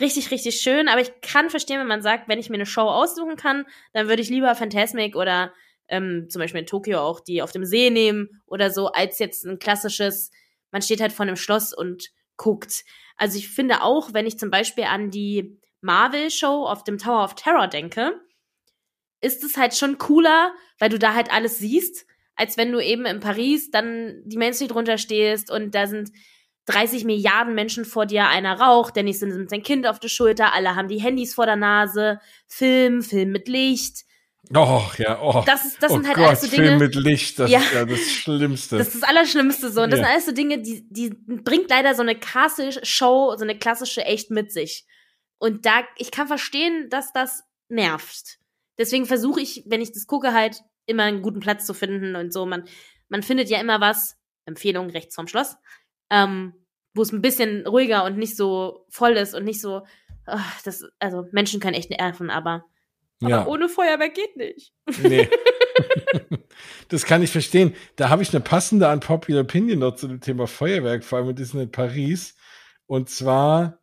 richtig, richtig schön. Aber ich kann verstehen, wenn man sagt, wenn ich mir eine Show aussuchen kann, dann würde ich lieber Phantasmic oder ähm, zum Beispiel in Tokio auch die auf dem See nehmen oder so, als jetzt ein klassisches, man steht halt vor einem Schloss und guckt. Also ich finde auch, wenn ich zum Beispiel an die Marvel-Show auf dem Tower of Terror denke, ist es halt schon cooler, weil du da halt alles siehst, als wenn du eben in Paris dann die Main Street runterstehst und da sind 30 Milliarden Menschen vor dir, einer raucht, der nächste nimmt sein Kind auf die Schulter, alle haben die Handys vor der Nase, Film, Film mit Licht. Oh, ja, oh. Das, ist, das oh sind halt Gott, alles so Dinge. Film mit Licht, das Ja. ist ja das Schlimmste. Das ist das Allerschlimmste so. Und das Ja. sind alles so Dinge, die, die bringt leider so eine Castle-Show, so eine klassische echt mit sich. Und da, ich kann verstehen, dass das nervt. Deswegen versuche ich, wenn ich das gucke, halt immer einen guten Platz zu finden und so. Man, man findet ja immer was, Empfehlung rechts vom Schloss, ähm, wo es ein bisschen ruhiger und nicht so voll ist und nicht so, oh, das, also Menschen können echt nerven, aber, aber Ja. ohne Feuerwerk geht nicht. Nee. das kann ich verstehen. Da habe ich eine passende Unpopular Opinion noch zu dem Thema Feuerwerk, vor allem in Disneyland Paris. Und zwar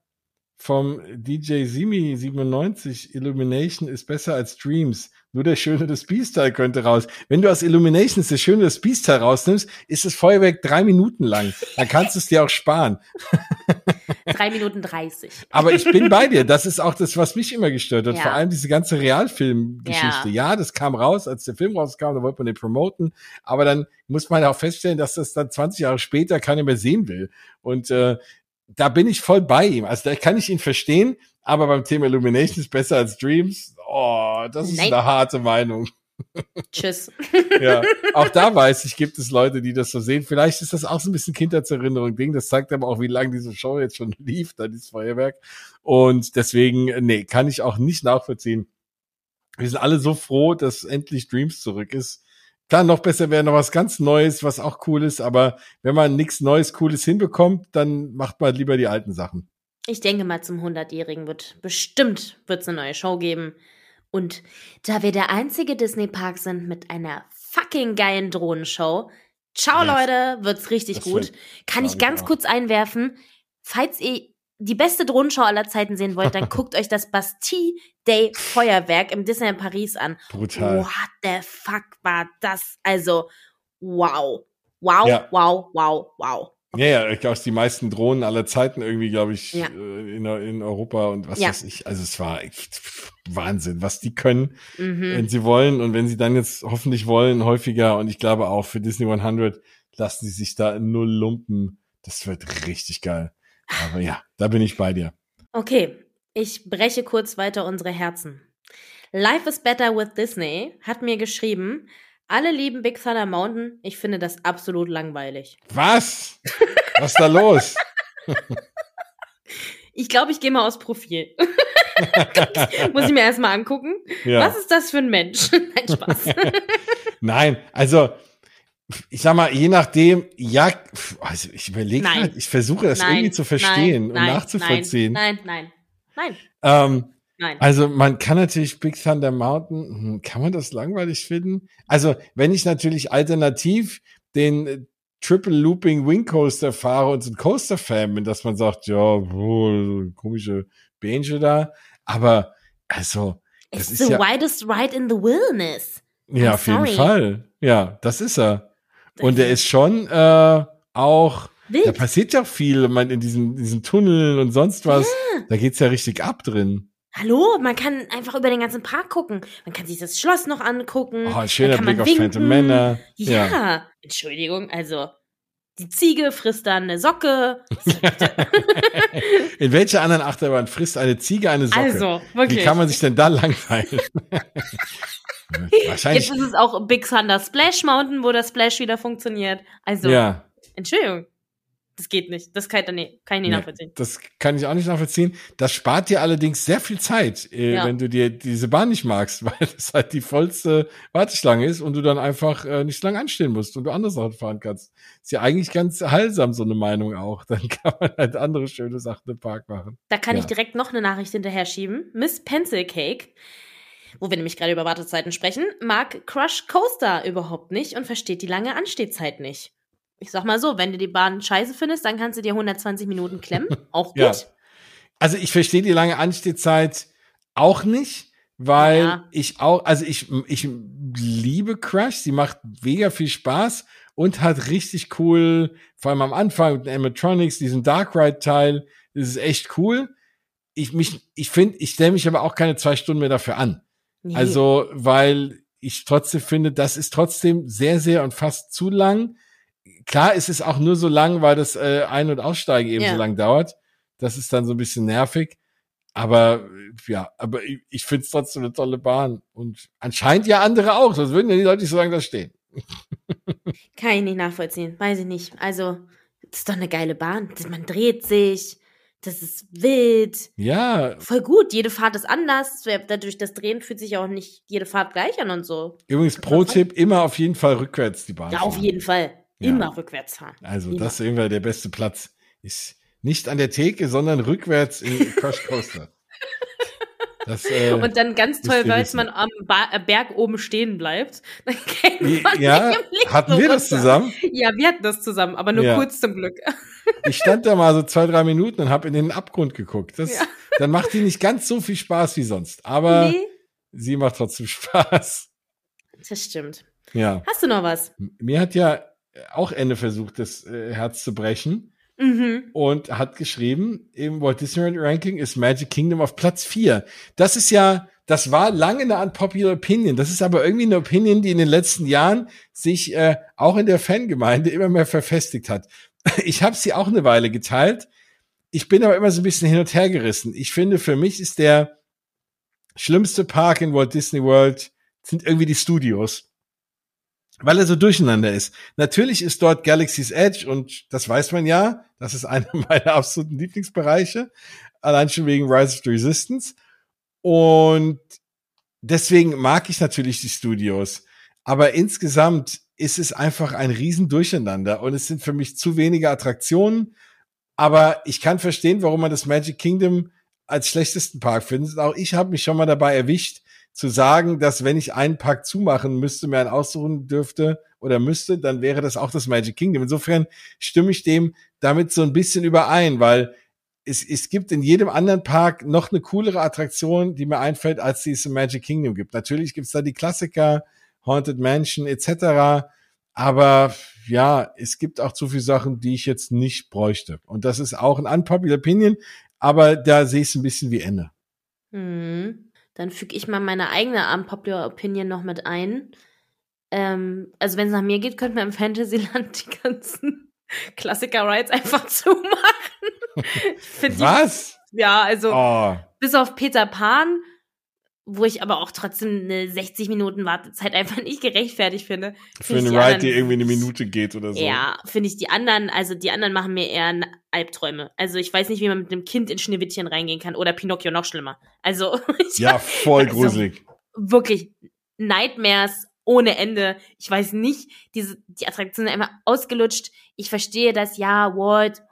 vom DJ Simi 97. Illumination ist besser als Dreams. Nur der Schöne des Beast-Teil könnte raus. Wenn du aus Illuminations der Schöne des Beast-Teil rausnimmst, ist das Feuerwerk drei Minuten lang. Dann kannst du es dir auch sparen. Drei Minuten dreißig. Aber ich bin bei dir. Das ist auch das, was mich immer gestört hat. Ja. Vor allem diese ganze Realfilm-Geschichte. Ja. das kam raus, als der Film rauskam, da wollte man den promoten. Aber dann muss man auch feststellen, dass das dann 20 Jahre später keiner mehr sehen will. Und äh, da bin ich voll bei ihm. Also da kann ich ihn verstehen. Aber beim Thema Illumination ist besser als Dreams. Oh, das ist Nein. eine harte Meinung. Tschüss. Ja, auch da weiß ich, gibt es Leute, die das so sehen. Vielleicht ist das auch so ein bisschen Kindheitserinnerung-Ding. Das zeigt aber auch, wie lange diese Show jetzt schon lief, da dieses Feuerwerk. Und deswegen, nee, kann ich auch nicht nachvollziehen. Wir sind alle so froh, dass endlich Dreams zurück ist. Klar, noch besser wäre noch was ganz Neues, was auch cool ist, aber wenn man nichts Neues, Cooles hinbekommt, dann macht man lieber die alten Sachen. Ich denke mal, zum 100-Jährigen wird bestimmt wird's eine neue Show geben. Und da wir der einzige Disney-Park sind mit einer fucking geilen Drohnenshow, ciao Yes. Leute, wird's richtig Das gut. Kann ich ganz auch. kurz einwerfen, falls ihr die beste Drohnenshow aller Zeiten sehen wollt, dann guckt euch das Bastille Day Feuerwerk im Disneyland Paris an. Brutal. What the fuck war das? Also, wow. Wow, Ja. wow, wow, wow. Ja, ja, ich glaube, die meisten Drohnen aller Zeiten irgendwie, glaube ich, Ja. äh, in, in Europa und was Ja. weiß ich. Also es war echt Wahnsinn, was die können, Mhm. wenn sie wollen und wenn sie dann jetzt hoffentlich wollen, häufiger. Und ich glaube auch für Disney 100 lassen sie sich da null lumpen. Das wird richtig geil. Aber ja, da bin ich bei dir. Okay, ich breche kurz weiter unsere Herzen. Life is Better with Disney hat mir geschrieben, alle lieben Big Thunder Mountain, ich finde das absolut langweilig. Was? Was ist da los? Ich glaube, ich gehe mal aus Profil. Muss ich mir erstmal angucken. Ja. Was ist das für ein Mensch? Nein, Spaß. Nein, also ich sag mal, je nachdem, ja, also ich überlege halt, ich versuche das Nein, irgendwie zu verstehen nein, und nein, nachzuvollziehen. Nein, nein, nein, Ähm, nein. Also man kann natürlich Big Thunder Mountain, hm, kann man das langweilig finden? Also wenn ich natürlich alternativ den äh, Triple Looping Wing Coaster fahre und so ein Coaster-Fan bin, dass man sagt, ja, wohl, komische Benche da, aber also das It's ist the ja, widest ride in the wilderness. ja I'm auf jeden. Fall, ja, das ist er. Und er ist schon äh, auch, da Wild. passiert ja viel, man in diesen, diesen Tunneln und sonst was, da geht's ja richtig ab drin. Hallo, man kann einfach über den ganzen Park gucken. Man kann sich das Schloss noch angucken. Oh, ein Dann schöner Blick auf. Phantom Manor. Ja. Entschuldigung, also die Ziege frisst dann eine Socke. In welcher anderen Achterbahn frisst eine Ziege eine Socke? Also, Wie wirklich. kann man sich denn da langweilen? Wahrscheinlich. Jetzt ist es auch Big Thunder Splash Mountain, wo das Splash wieder funktioniert. Also, ja, Entschuldigung. Das geht nicht. Das kann, nee, kann ich nicht nee, nachvollziehen. das kann ich auch nicht nachvollziehen. Das spart dir allerdings sehr viel Zeit, äh, Ja. wenn du dir diese Bahn nicht magst, weil das halt die vollste Warteschlange ist und du dann einfach äh, nicht so lange anstehen musst und du andere Sachen fahren kannst. Ist ja eigentlich ganz heilsam, so eine Meinung auch. Dann kann man halt andere schöne Sachen im Park machen. Da kann Ja. ich direkt noch eine Nachricht hinterher schieben. Miss Pencil Cake, wo wir nämlich gerade über Wartezeiten sprechen, mag Crush Coaster überhaupt nicht und versteht die lange Anstehzeit nicht. Ich sag mal so, wenn du die Bahn scheiße findest, dann kannst du dir 120 Minuten klemmen. Auch gut. Ja. Also ich verstehe die lange Anstehzeit auch nicht, weil Ja. ich auch, also ich, ich liebe Crush, sie macht mega viel Spaß und hat richtig cool, vor allem am Anfang mit den Animatronics, diesen Dark Ride Teil, das ist echt cool. Ich mich, ich finde, ich stelle mich aber auch keine zwei Stunden mehr dafür an. Nee. Also, weil ich trotzdem finde, das ist trotzdem sehr, sehr und fast zu lang. Klar, es ist auch nur so lang, weil das äh, Ein- und Aussteigen eben Ja. so lang dauert. Das ist dann so ein bisschen nervig. Aber ja, aber ich, ich finde es trotzdem eine tolle Bahn. Und anscheinend ja andere auch. Sonst würden ja die Leute nicht so lange da stehen. Kann ich nicht nachvollziehen. Weiß ich nicht. Also, das ist doch eine geile Bahn. Man dreht sich. Das ist wild. Ja. Voll gut. Jede Fahrt ist anders. Dadurch das Drehen fühlt sich auch nicht jede Fahrt gleich an und so. Übrigens, Pro-Tipp, immer auf jeden Fall rückwärts die Bahn Ja, fahren. auf jeden Fall. Ja. Immer rückwärts fahren. Also Immer. das ist irgendwie der beste Platz. Ist nicht an der Theke, sondern rückwärts im Crush Coaster. Das, äh, Und dann ganz toll, weil man am ba äh, Berg oben stehen bleibt. Dann ja, hatten so wir das runter. zusammen? Ja, wir hatten das zusammen, aber nur Ja. kurz zum Glück. Ich stand da mal so zwei, drei Minuten und habe in den Abgrund geguckt. Das, Ja. Dann macht die nicht ganz so viel Spaß wie sonst. Aber nee, sie macht trotzdem Spaß. das stimmt. Ja. Hast du noch was? Mir hat ja auch Ende versucht, das äh, Herz zu brechen. Mhm. und hat geschrieben, im Walt Disneyland Ranking ist Magic Kingdom auf Platz 4. Das ist ja, das war lange eine unpopular Opinion. Das ist aber irgendwie eine Opinion, die in den letzten Jahren sich äh, auch in der Fangemeinde immer mehr verfestigt hat. Ich habe sie auch eine Weile geteilt. Ich bin aber immer so ein bisschen hin und her gerissen. Ich finde, für mich ist der schlimmste Park in Walt Disney World sind irgendwie die Studios weil er so durcheinander ist. Natürlich ist dort Galaxy's Edge und das weiß man ja, das ist einer meiner absoluten Lieblingsbereiche, allein schon wegen Rise of the Resistance. Und deswegen mag ich natürlich die Studios. Aber insgesamt ist es einfach ein Riesendurcheinander und es sind für mich zu wenige Attraktionen. Aber ich kann verstehen, warum man das Magic Kingdom als schlechtesten Park findet. Auch ich habe mich schon mal dabei erwischt, zu sagen, dass wenn ich einen Park zumachen müsste, mir einen aussuchen dürfte oder müsste, dann wäre das auch das Magic Kingdom. Insofern stimme ich dem damit so ein bisschen überein, weil es, es gibt in jedem anderen Park noch eine coolere Attraktion, die mir einfällt, als die es im Magic Kingdom gibt. Natürlich gibt's da die Klassiker, Haunted Mansion etc. Aber ja, es gibt auch zu viele Sachen, die ich jetzt nicht bräuchte. Und das ist auch ein unpopular Opinion, aber da sehe ich es ein bisschen wie Ende. Hm. Dann füge ich mal meine eigene Unpopular Opinion noch mit ein. Ähm, also wenn es nach mir geht, könnte man im Fantasyland die ganzen Klassiker-Rides einfach zumachen. Find die- Was? Ja, also Oh, bis auf Peter Pan, wo ich aber auch trotzdem eine 60 Minuten Wartezeit einfach nicht gerechtfertigt finde. für Find eine Ride, die irgendwie eine Minute geht oder so. Ja, finde ich die anderen, also die anderen machen mir eher Albträume. Also ich weiß nicht, wie man mit einem Kind in Schneewittchen reingehen kann oder Pinocchio noch schlimmer. Also Ja, voll Also, gruselig. wirklich Nightmares ohne Ende. Ich weiß nicht, diese, die Attraktionen sind einfach ausgelutscht. Ich verstehe das, ja, Walt,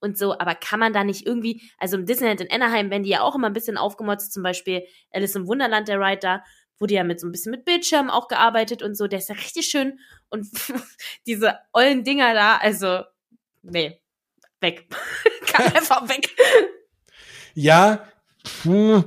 und so, aber kann man da nicht irgendwie, also im Disneyland in Anaheim werden die ja auch immer ein bisschen aufgemotzt, zum Beispiel Alice im Wunderland, der Ride da, wurde ja mit so ein bisschen mit Bildschirm auch gearbeitet und so, der ist ja richtig schön und diese ollen Dinger da, also, nee, weg. kann einfach weg. Ja, hm,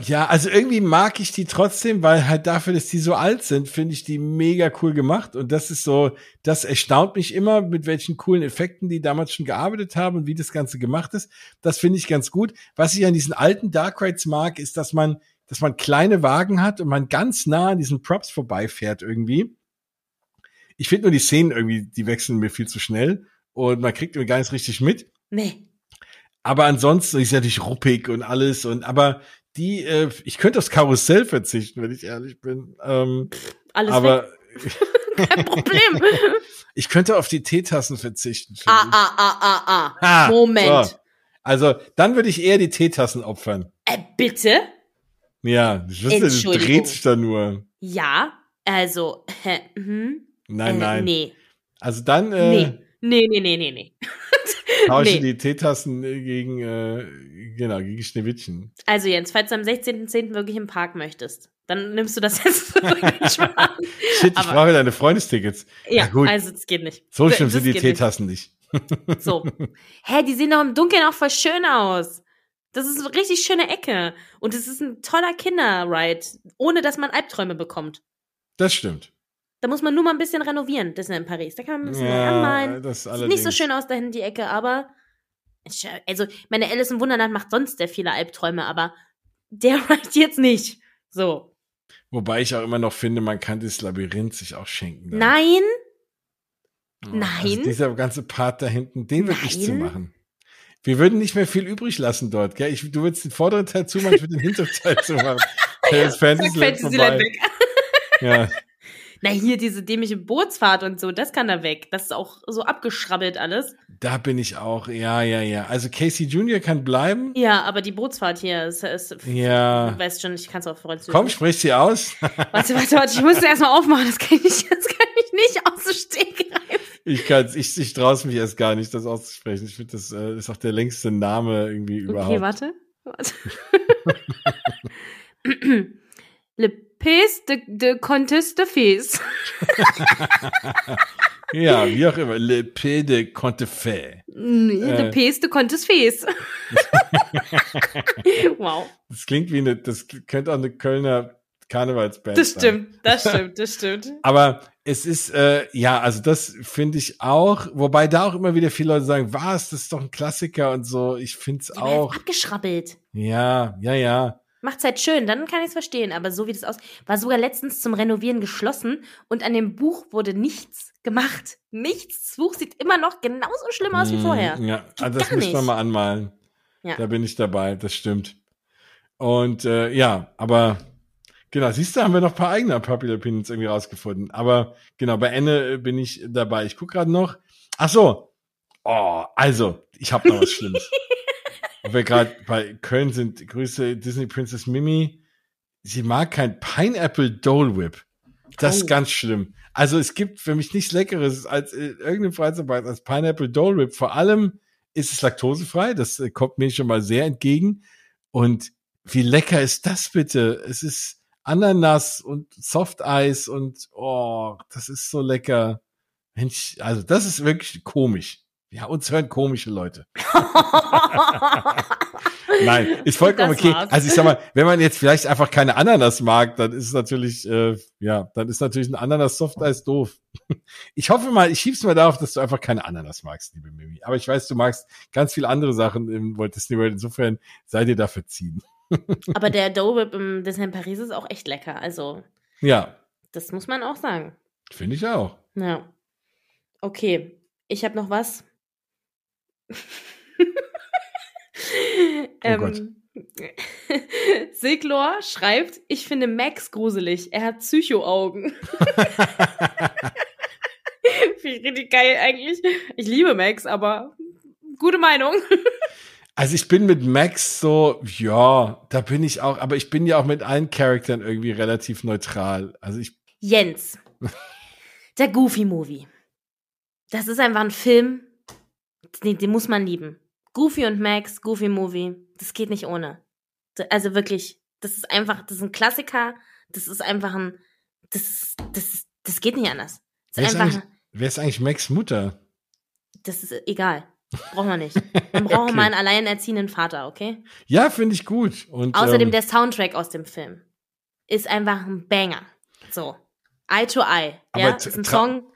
ja, also irgendwie mag ich die trotzdem, weil halt dafür, dass die so alt sind, finde ich die mega cool gemacht. Und das ist so, das erstaunt mich immer, mit welchen coolen Effekten die damals schon gearbeitet haben und wie das Ganze gemacht ist. Das finde ich ganz gut. Was ich an diesen alten Dark Rides mag, ist, dass man, dass man kleine Wagen hat und man ganz nah an diesen Props vorbeifährt irgendwie. Ich finde nur die Szenen irgendwie, die wechseln mir viel zu schnell und man kriegt irgendwie gar nicht richtig mit. Nee. Aber ansonsten ist ja natürlich ruppig und alles und aber die, äh, ich könnte aufs Karussell verzichten, wenn ich ehrlich bin. Ähm, Alles aber kein Problem. ich könnte auf die Teetassen verzichten. ah, ich. ah, ah, ah, ah. Ah, Moment. so. Also dann würde ich eher die Teetassen opfern. Äh, bitte? Ja, das, das dreht sich da nur. Ja, also, hä, hm? Nein, äh, nein. Nee, Also dann äh, nee, nee, nee, nee, nee, nee. tausche nee. die Teetassen äh, gegen, äh, genau, gegen Schneewittchen. Also Jens, falls du am 16.10. wirklich im Park möchtest, dann nimmst du das jetzt zurück. Spaß. Shit, ich Aber- brauche deine Freundestickets. ja, gut. also das geht nicht. So Das schlimm sind die geht nicht. Teetassen nicht. So. Hä, die sehen doch im Dunkeln auch voll schön aus. Das ist eine richtig schöne Ecke. Und es ist ein toller Kinderride, ohne dass man Albträume bekommt. Das stimmt. Da muss man nur mal ein bisschen renovieren, das ist in Paris. Da kann man ein bisschen Ja, anmalen. das Sieht nicht so schön aus da hinten die Ecke, aber also meine Alice im Wunderland macht sonst sehr viele Albträume, aber der Ride jetzt nicht. So. Wobei ich auch immer noch finde, man kann das Labyrinth sich auch schenken. dann. Nein, Oh, nein. Also dieser ganze Part da hinten, den würde ich Nein. zumachen. Wir würden nicht mehr viel übrig lassen dort, gell? Ich, du würdest den vorderen Teil zumachen, ich würde den hinteren Teil zumachen. Das Fantasyland Fantasyland vorbei. weg. Ja, Na, hier diese dämliche Bootsfahrt und so, das kann da weg. Das ist auch so abgeschrabbelt alles. Da bin ich auch, ja, ja, ja. Also Casey Junior kann bleiben. Ja, aber die Bootsfahrt hier ist, ist Ja. du weißt schon, ich kann es auf Französisch. Komm, sprich sie aus. Warte, warte, warte, ich muss es erstmal aufmachen, das kann ich nicht, das kann ich nicht aus dem Stegreif. Ich kann's, ich, ich traue mich erst gar nicht, das auszusprechen. Ich finde, das äh, ist auch der längste Name irgendwie überhaupt. Okay, warte. warte. Le Pes de, de Comtesse de Fes. Ja, wie auch immer. Le P de Contefait. Nee, Äh. Le Pes de Comtesse Fes. wow, Das klingt wie eine, das könnte auch eine Kölner Karnevalsband das sein. stimmt, das stimmt, das stimmt. Aber es ist, äh, ja, also das finde ich auch, wobei da auch immer wieder viele Leute sagen, was, das ist doch ein Klassiker und so. Ich finde es auch. abgeschrabbelt. Ja, ja, ja. Macht's halt schön, dann kann ich es verstehen. Aber so wie das aus, war sogar letztens zum Renovieren geschlossen und an dem Buch wurde nichts gemacht. Nichts. Das Buch sieht immer noch genauso schlimm aus wie Mm, vorher. Ja, also das müssen wir mal anmalen. Ja. Da bin ich dabei, das stimmt. Und äh, ja, aber genau, siehst du, haben wir noch ein paar eigene Popular Opinions irgendwie rausgefunden. Aber genau, bei Enne äh, bin ich dabei. Ich guck gerade noch. Ach so. Oh, also, ich habe noch was Schlimmes. Wo wir gerade bei Köln sind, Grüße Disney Princess Mimi. Sie mag kein Pineapple Dole Whip. Das ist Oh. ganz schlimm. Also es gibt für mich nichts Leckeres als äh, irgendeine Freizeit als Pineapple Dole Whip. Vor allem ist es laktosefrei. Das äh, kommt mir schon mal sehr entgegen. Und wie lecker ist das bitte? Es ist Ananas und Softeis und oh, das ist so lecker. Mensch, also das ist wirklich komisch. Ja, uns hören komische Leute. Nein, ist vollkommen okay. Also ich sag mal, wenn man jetzt vielleicht einfach keine Ananas mag, dann ist es natürlich, äh, ja, dann ist natürlich ein Ananas Soft Eis doof. Ich hoffe mal, ich schieb's mal darauf, dass du einfach keine Ananas magst, liebe Mimi. Aber ich weiß, du magst ganz viele andere Sachen im Walt Disney World. Insofern sei dir da verziehen. Aber der Dough Whip im Disneyland Paris ist auch echt lecker. Also, Ja, das muss man auch sagen. finde ich auch. Ja. Okay, ich habe noch was. Oh Gott. Siglor schreibt, ich finde Max gruselig. Er hat Psycho-Augen. Finde ich richtig geil eigentlich. Ich liebe Max, aber gute Meinung. Also ich bin mit Max so, ja, da bin ich auch, aber ich bin ja auch mit allen Charakteren irgendwie relativ neutral. Also ich, Jens. Der Goofy Movie. Das ist einfach ein Film, den, den muss man lieben. Goofy und Max, Goofy Movie, das geht nicht ohne. Also wirklich, das ist einfach, das ist ein Klassiker, das ist einfach ein, das ist, das ist, das geht nicht anders. Das wer ist einfach, eigentlich, wer ist eigentlich Max Mutter? das ist egal. Brauchen wir nicht. Man braucht Okay. mal einen alleinerziehenden Vater, okay? Ja, finde ich gut. Und, Außerdem ähm, der Soundtrack aus dem Film ist einfach ein Banger. So. Eye to Eye. Ja, ist ein Song,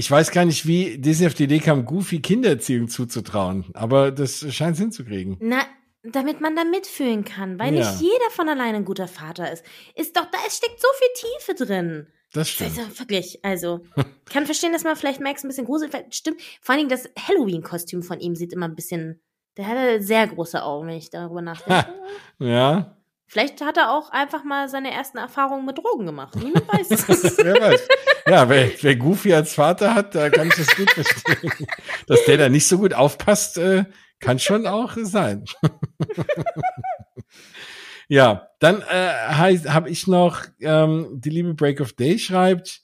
Ich weiß gar nicht, wie Disney auf die Idee kam, Goofy Kindererziehung zuzutrauen, aber das scheint es hinzukriegen. Na, damit man da mitfühlen kann, weil Ja. nicht jeder von alleine ein guter Vater ist. Ist doch, da es steckt so viel Tiefe drin. Das Das stimmt. ist ja wirklich, also, ich kann verstehen, dass man vielleicht Max ein bisschen gruselig. Stimmt. Vor allen Dingen das Halloween-Kostüm von ihm sieht immer ein bisschen, der hat sehr große Augen, wenn ich darüber nachdenke. Ja, vielleicht hat er auch einfach mal seine ersten Erfahrungen mit Drogen gemacht. Niemand weiß es. wer weiß. Ja, wer, wer Goofy als Vater hat, da kann ich das gut verstehen. Dass der da nicht so gut aufpasst, äh, kann schon auch sein. ja, dann äh, habe ich noch, ähm, die liebe Break of Day schreibt,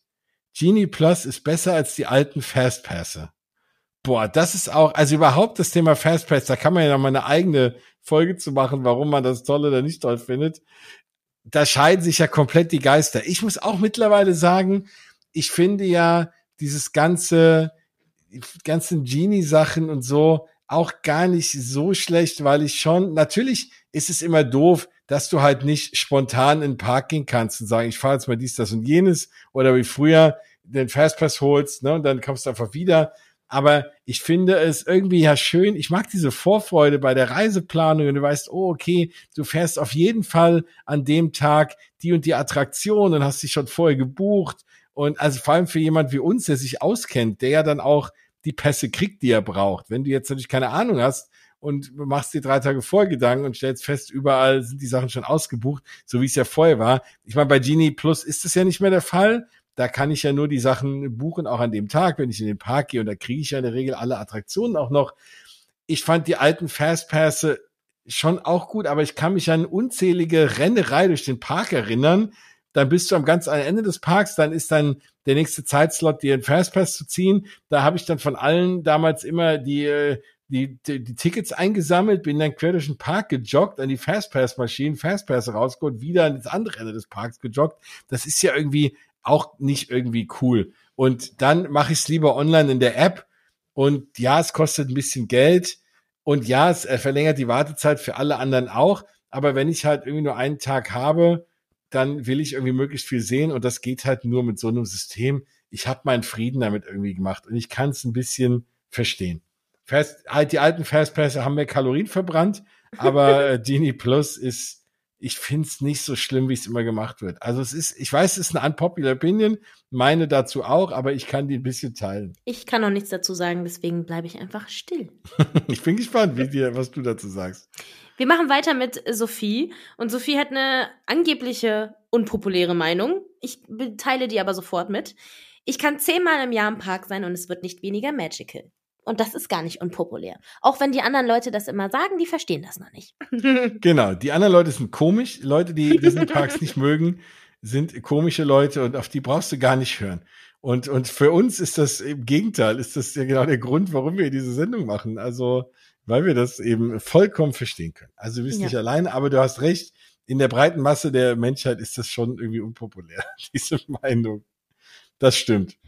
Genie Plus ist besser als die alten Fastpasser. Boah, das ist auch, also überhaupt das Thema Fastpass, da kann man ja noch mal eine eigene Folge zu machen, warum man das toll oder nicht toll findet. Da scheiden sich ja komplett die Geister. Ich muss auch mittlerweile sagen, ich finde ja dieses ganze, die ganzen Genie-Sachen und so auch gar nicht so schlecht, weil ich schon, natürlich ist es immer doof, dass du halt nicht spontan in den Park gehen kannst und sagen, ich fahre jetzt mal dies, das und jenes oder wie früher den Fastpass holst, ne, und dann kommst du einfach wieder. Aber ich finde es irgendwie ja schön. Ich mag diese Vorfreude bei der Reiseplanung und du weißt, oh, okay, du fährst auf jeden Fall an dem Tag die und die Attraktion und hast dich schon vorher gebucht. Und also vor allem für jemand wie uns, der sich auskennt, der ja dann auch die Pässe kriegt, die er braucht. Wenn du jetzt natürlich keine Ahnung hast und machst dir drei Tage vorher Gedanken und stellst fest, überall sind die Sachen schon ausgebucht, so wie es ja vorher war. Ich meine, bei Genie Plus ist es ja nicht mehr der Fall. da kann ich ja nur die Sachen buchen, auch an dem Tag, wenn ich in den Park gehe und da kriege ich ja in der Regel alle Attraktionen auch noch. Ich fand die alten Fastpässe schon auch gut, aber ich kann mich an unzählige Rennerei durch den Park erinnern. Dann bist du am ganz Ende des Parks, dann ist dann der nächste Zeitslot, dir einen Fastpass zu ziehen. Da habe ich dann von allen damals immer die, äh, die, die, die Tickets eingesammelt, bin dann quer durch den Park gejoggt, an die Fastpass-Maschinen, Fastpass rausgeholt, wieder an das andere Ende des Parks gejoggt. Das ist ja irgendwie auch nicht irgendwie cool. Und dann mache ich es lieber online in der App. Und ja, es kostet ein bisschen Geld. Und ja, es verlängert die Wartezeit für alle anderen auch. Aber wenn ich halt irgendwie nur einen Tag habe, dann will ich irgendwie möglichst viel sehen. Und das geht halt nur mit so einem System. Ich habe meinen Frieden damit irgendwie gemacht. Und ich kann es ein bisschen verstehen. Fast, halt die alten Fastpässe haben mehr Kalorien verbrannt, aber äh, Genie Plus ist, ich find's nicht so schlimm, wie es immer gemacht wird. Also es ist, ich weiß, es ist eine unpopular Opinion, meine dazu auch, aber ich kann die ein bisschen teilen. Ich kann noch nichts dazu sagen, deswegen bleibe ich einfach still. ich bin gespannt, wie dir, was du dazu sagst. Wir machen weiter mit Sophie und Sophie hat eine angebliche unpopuläre Meinung. Ich teile die aber sofort mit. Ich kann zehnmal im Jahr im Park sein und es wird nicht weniger magical. Und das ist gar nicht unpopulär. Auch wenn die anderen Leute das immer sagen, die verstehen das noch nicht. genau, die anderen Leute sind komisch. Leute, die Disney Parks nicht mögen, sind komische Leute und auf die brauchst du gar nicht hören. Und, und für uns ist das im Gegenteil, ist das ja genau der Grund, warum wir diese Sendung machen. Also, weil wir das eben vollkommen verstehen können. Also, du bist ja. nicht alleine, aber du hast recht. In der breiten Masse der Menschheit ist das schon irgendwie unpopulär, diese Meinung. Das stimmt.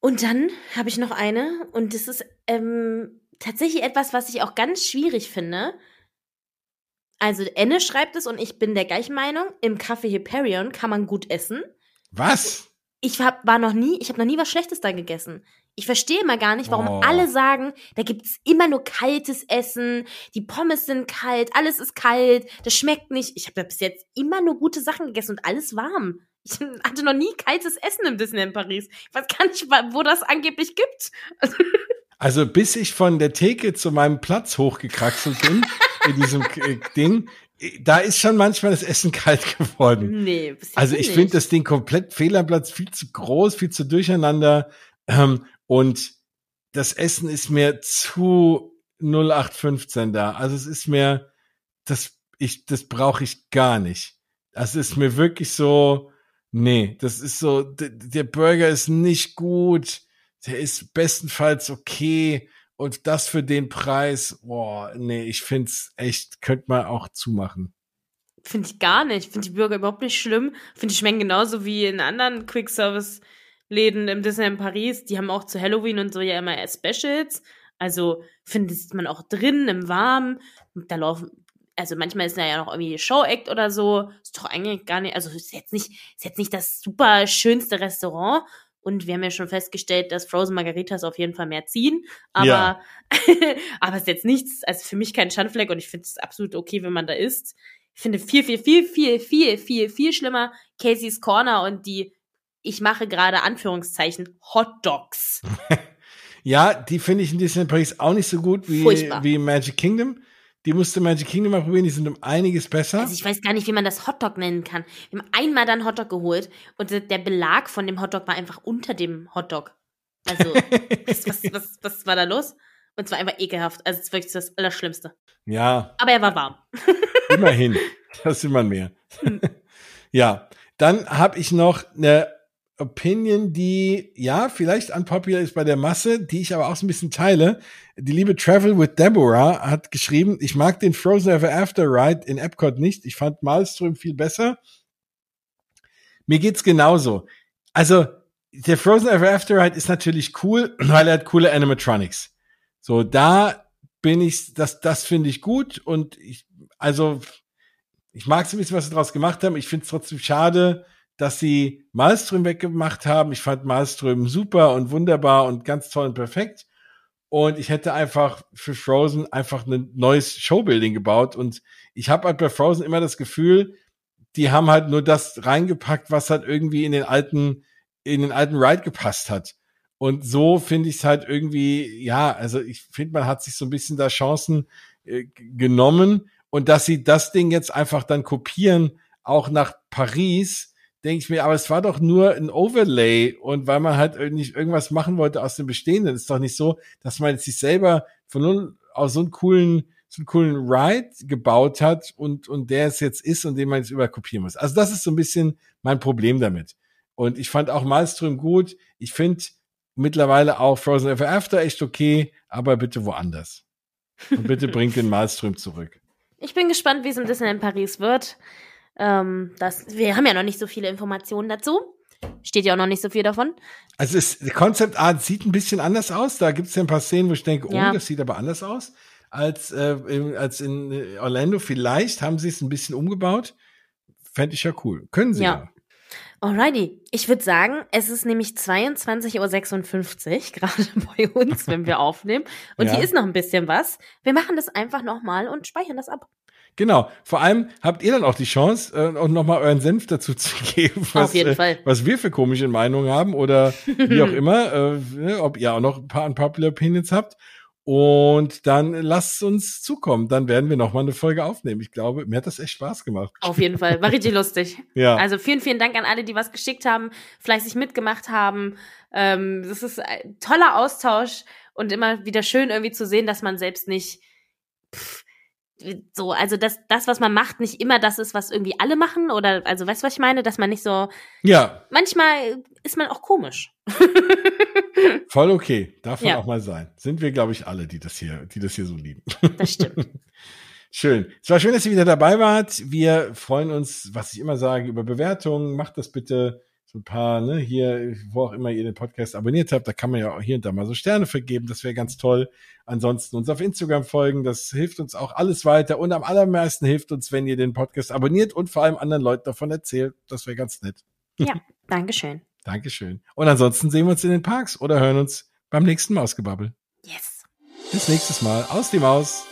Und dann habe ich noch eine, und das ist ähm, tatsächlich etwas, was ich auch ganz schwierig finde. Also Enne schreibt es und ich bin der gleichen Meinung. Im Café Hyperion kann man gut essen. Was? Ich hab, war noch nie, ich habe noch nie was Schlechtes da gegessen. Ich verstehe mal gar nicht, warum oh. alle sagen, da gibt's immer nur kaltes Essen, die Pommes sind kalt, alles ist kalt, das schmeckt nicht. Ich habe da bis jetzt immer nur gute Sachen gegessen und alles warm. Ich hatte noch nie kaltes Essen im Disneyland Paris. Ich weiß gar nicht, wo das angeblich gibt. Also bis ich von der Theke zu meinem Platz hochgekraxelt bin, in diesem Ding, da ist schon manchmal das Essen kalt geworden. Nee, also ich finde das Ding komplett fehl am Platz, viel zu groß, viel zu durcheinander. Ähm, und das Essen ist mir zu 0815 da. Also es ist mir, das, ich, das brauche ich gar nicht. Das ist mir wirklich so, Nee, das ist so, der Burger ist nicht gut, der ist bestenfalls okay und das für den Preis, boah, nee, ich find's echt, könnte man auch zumachen. Finde ich gar nicht. Finde die Burger überhaupt nicht schlimm. Finde ich schmecken genauso wie in anderen Quick-Service-Läden im Disneyland Paris. Die haben auch zu Halloween und so ja immer Specials. Also findet man auch drin im Warmen. Da laufen, also manchmal ist da ja noch irgendwie Show-Act oder so. Ist doch eigentlich gar nicht, also ist jetzt nicht, ist jetzt nicht das super schönste Restaurant. Und wir haben ja schon festgestellt, dass Frozen Margaritas auf jeden Fall mehr ziehen. Aber, ja. aber ist jetzt nichts, also für mich kein Schandfleck und ich finde es absolut okay, wenn man da isst. Ich finde viel, viel, viel, viel, viel, viel, viel schlimmer Casey's Corner und die, ich mache gerade Anführungszeichen, Hot Dogs. ja, die finde ich in Disney Paris auch nicht so gut wie, wie Magic Kingdom. Die musste Magic Kingdom mal probieren, die sind um einiges besser. Also ich weiß gar nicht, wie man das Hotdog nennen kann. Wir haben einmal dann Hotdog geholt und der Belag von dem Hotdog war einfach unter dem Hotdog. Also, was, was, was, was war da los? Und zwar einfach ekelhaft. Also, es ist wirklich das Allerschlimmste. Ja. Aber er war warm. Immerhin. Das ist immer mehr. Hm. ja. Dann habe ich noch eine Opinion, die ja vielleicht unpopular ist bei der Masse, die ich aber auch so ein bisschen teile. Die liebe Travel with Deborah hat geschrieben, ich mag den Frozen Ever After Ride in Epcot nicht. Ich fand Malström viel besser. Mir geht's genauso. Also, der Frozen Ever After Ride ist natürlich cool, weil er hat coole Animatronics. So, da bin ich, das, das finde ich gut und ich, also, ich mag so ein bisschen, was sie daraus gemacht haben. Ich finde es trotzdem schade, dass sie Malström weggemacht haben. Ich fand Malström super und wunderbar und ganz toll und perfekt. Und ich hätte einfach für Frozen einfach ein neues Showbuilding gebaut. Und ich habe halt bei Frozen immer das Gefühl, die haben halt nur das reingepackt, was halt irgendwie in den alten, in den alten Ride gepasst hat. Und so finde ich es halt irgendwie, ja, also ich finde, man hat sich so ein bisschen da Chancen äh, genommen und dass sie das Ding jetzt einfach dann kopieren, auch nach Paris, denke ich mir, aber es war doch nur ein Overlay und weil man halt nicht irgendwas machen wollte aus dem Bestehenden, ist doch nicht so, dass man sich selber von nun aus so einen coolen so einen coolen Ride gebaut hat und, und der es jetzt ist und den man jetzt überkopieren muss. Also das ist so ein bisschen mein Problem damit. Und ich fand auch Malström gut. Ich finde mittlerweile auch Frozen Ever After echt okay, aber bitte woanders. Und bitte bringt den Malström zurück. Ich bin gespannt, wie es im Disneyland Paris wird. Ähm, das, wir haben ja noch nicht so viele Informationen dazu. Steht ja auch noch nicht so viel davon. Also es, Concept Art sieht ein bisschen anders aus. Da gibt es ja ein paar Szenen, wo ich denke, oh, ja. das sieht aber anders aus als, äh, als in Orlando. Vielleicht haben sie es ein bisschen umgebaut. Fände ich ja cool. Können sie ja. ja. Alrighty, ich würde sagen, es ist nämlich 22.56 Uhr, gerade bei uns, wenn wir aufnehmen. Und ja. hier ist noch ein bisschen was. Wir machen das einfach nochmal und speichern das ab. Genau. Vor allem habt ihr dann auch die Chance, äh, auch nochmal euren Senf dazu zu geben, was, Auf jeden Fall. Äh, was wir für komische Meinungen haben oder wie auch immer, äh, ne, ob ihr auch noch ein paar unpopular Opinions habt. Und dann lasst uns zukommen. Dann werden wir noch mal eine Folge aufnehmen. Ich glaube, mir hat das echt Spaß gemacht. Auf jeden Fall. War richtig lustig. Ja. Also vielen, vielen Dank an alle, die was geschickt haben, fleißig mitgemacht haben. Ähm, das ist ein toller Austausch und immer wieder schön irgendwie zu sehen, dass man selbst nicht pff, so, also das, das, was man macht, nicht immer das ist, was irgendwie alle machen oder, also weißt du, was ich meine, dass man nicht so. Ja. Manchmal ist man auch komisch. Voll okay, darf man ja. auch mal sein. Sind wir, glaube ich, alle, die das hier, die das hier so lieben. Das stimmt. Schön. Es war schön, dass ihr wieder dabei wart. Wir freuen uns, was ich immer sage, über Bewertungen. Macht das bitte so ein paar, ne, hier, wo auch immer ihr den Podcast abonniert habt, da kann man ja auch hier und da mal so Sterne vergeben, das wäre ganz toll. Ansonsten uns auf Instagram folgen, das hilft uns auch alles weiter und am allermeisten hilft uns, wenn ihr den Podcast abonniert und vor allem anderen Leuten davon erzählt, das wäre ganz nett. Ja, Dankeschön. Dankeschön. Und ansonsten sehen wir uns in den Parks oder hören uns beim nächsten Mausgebabbel. Yes. Bis nächstes Mal. Aus die Maus.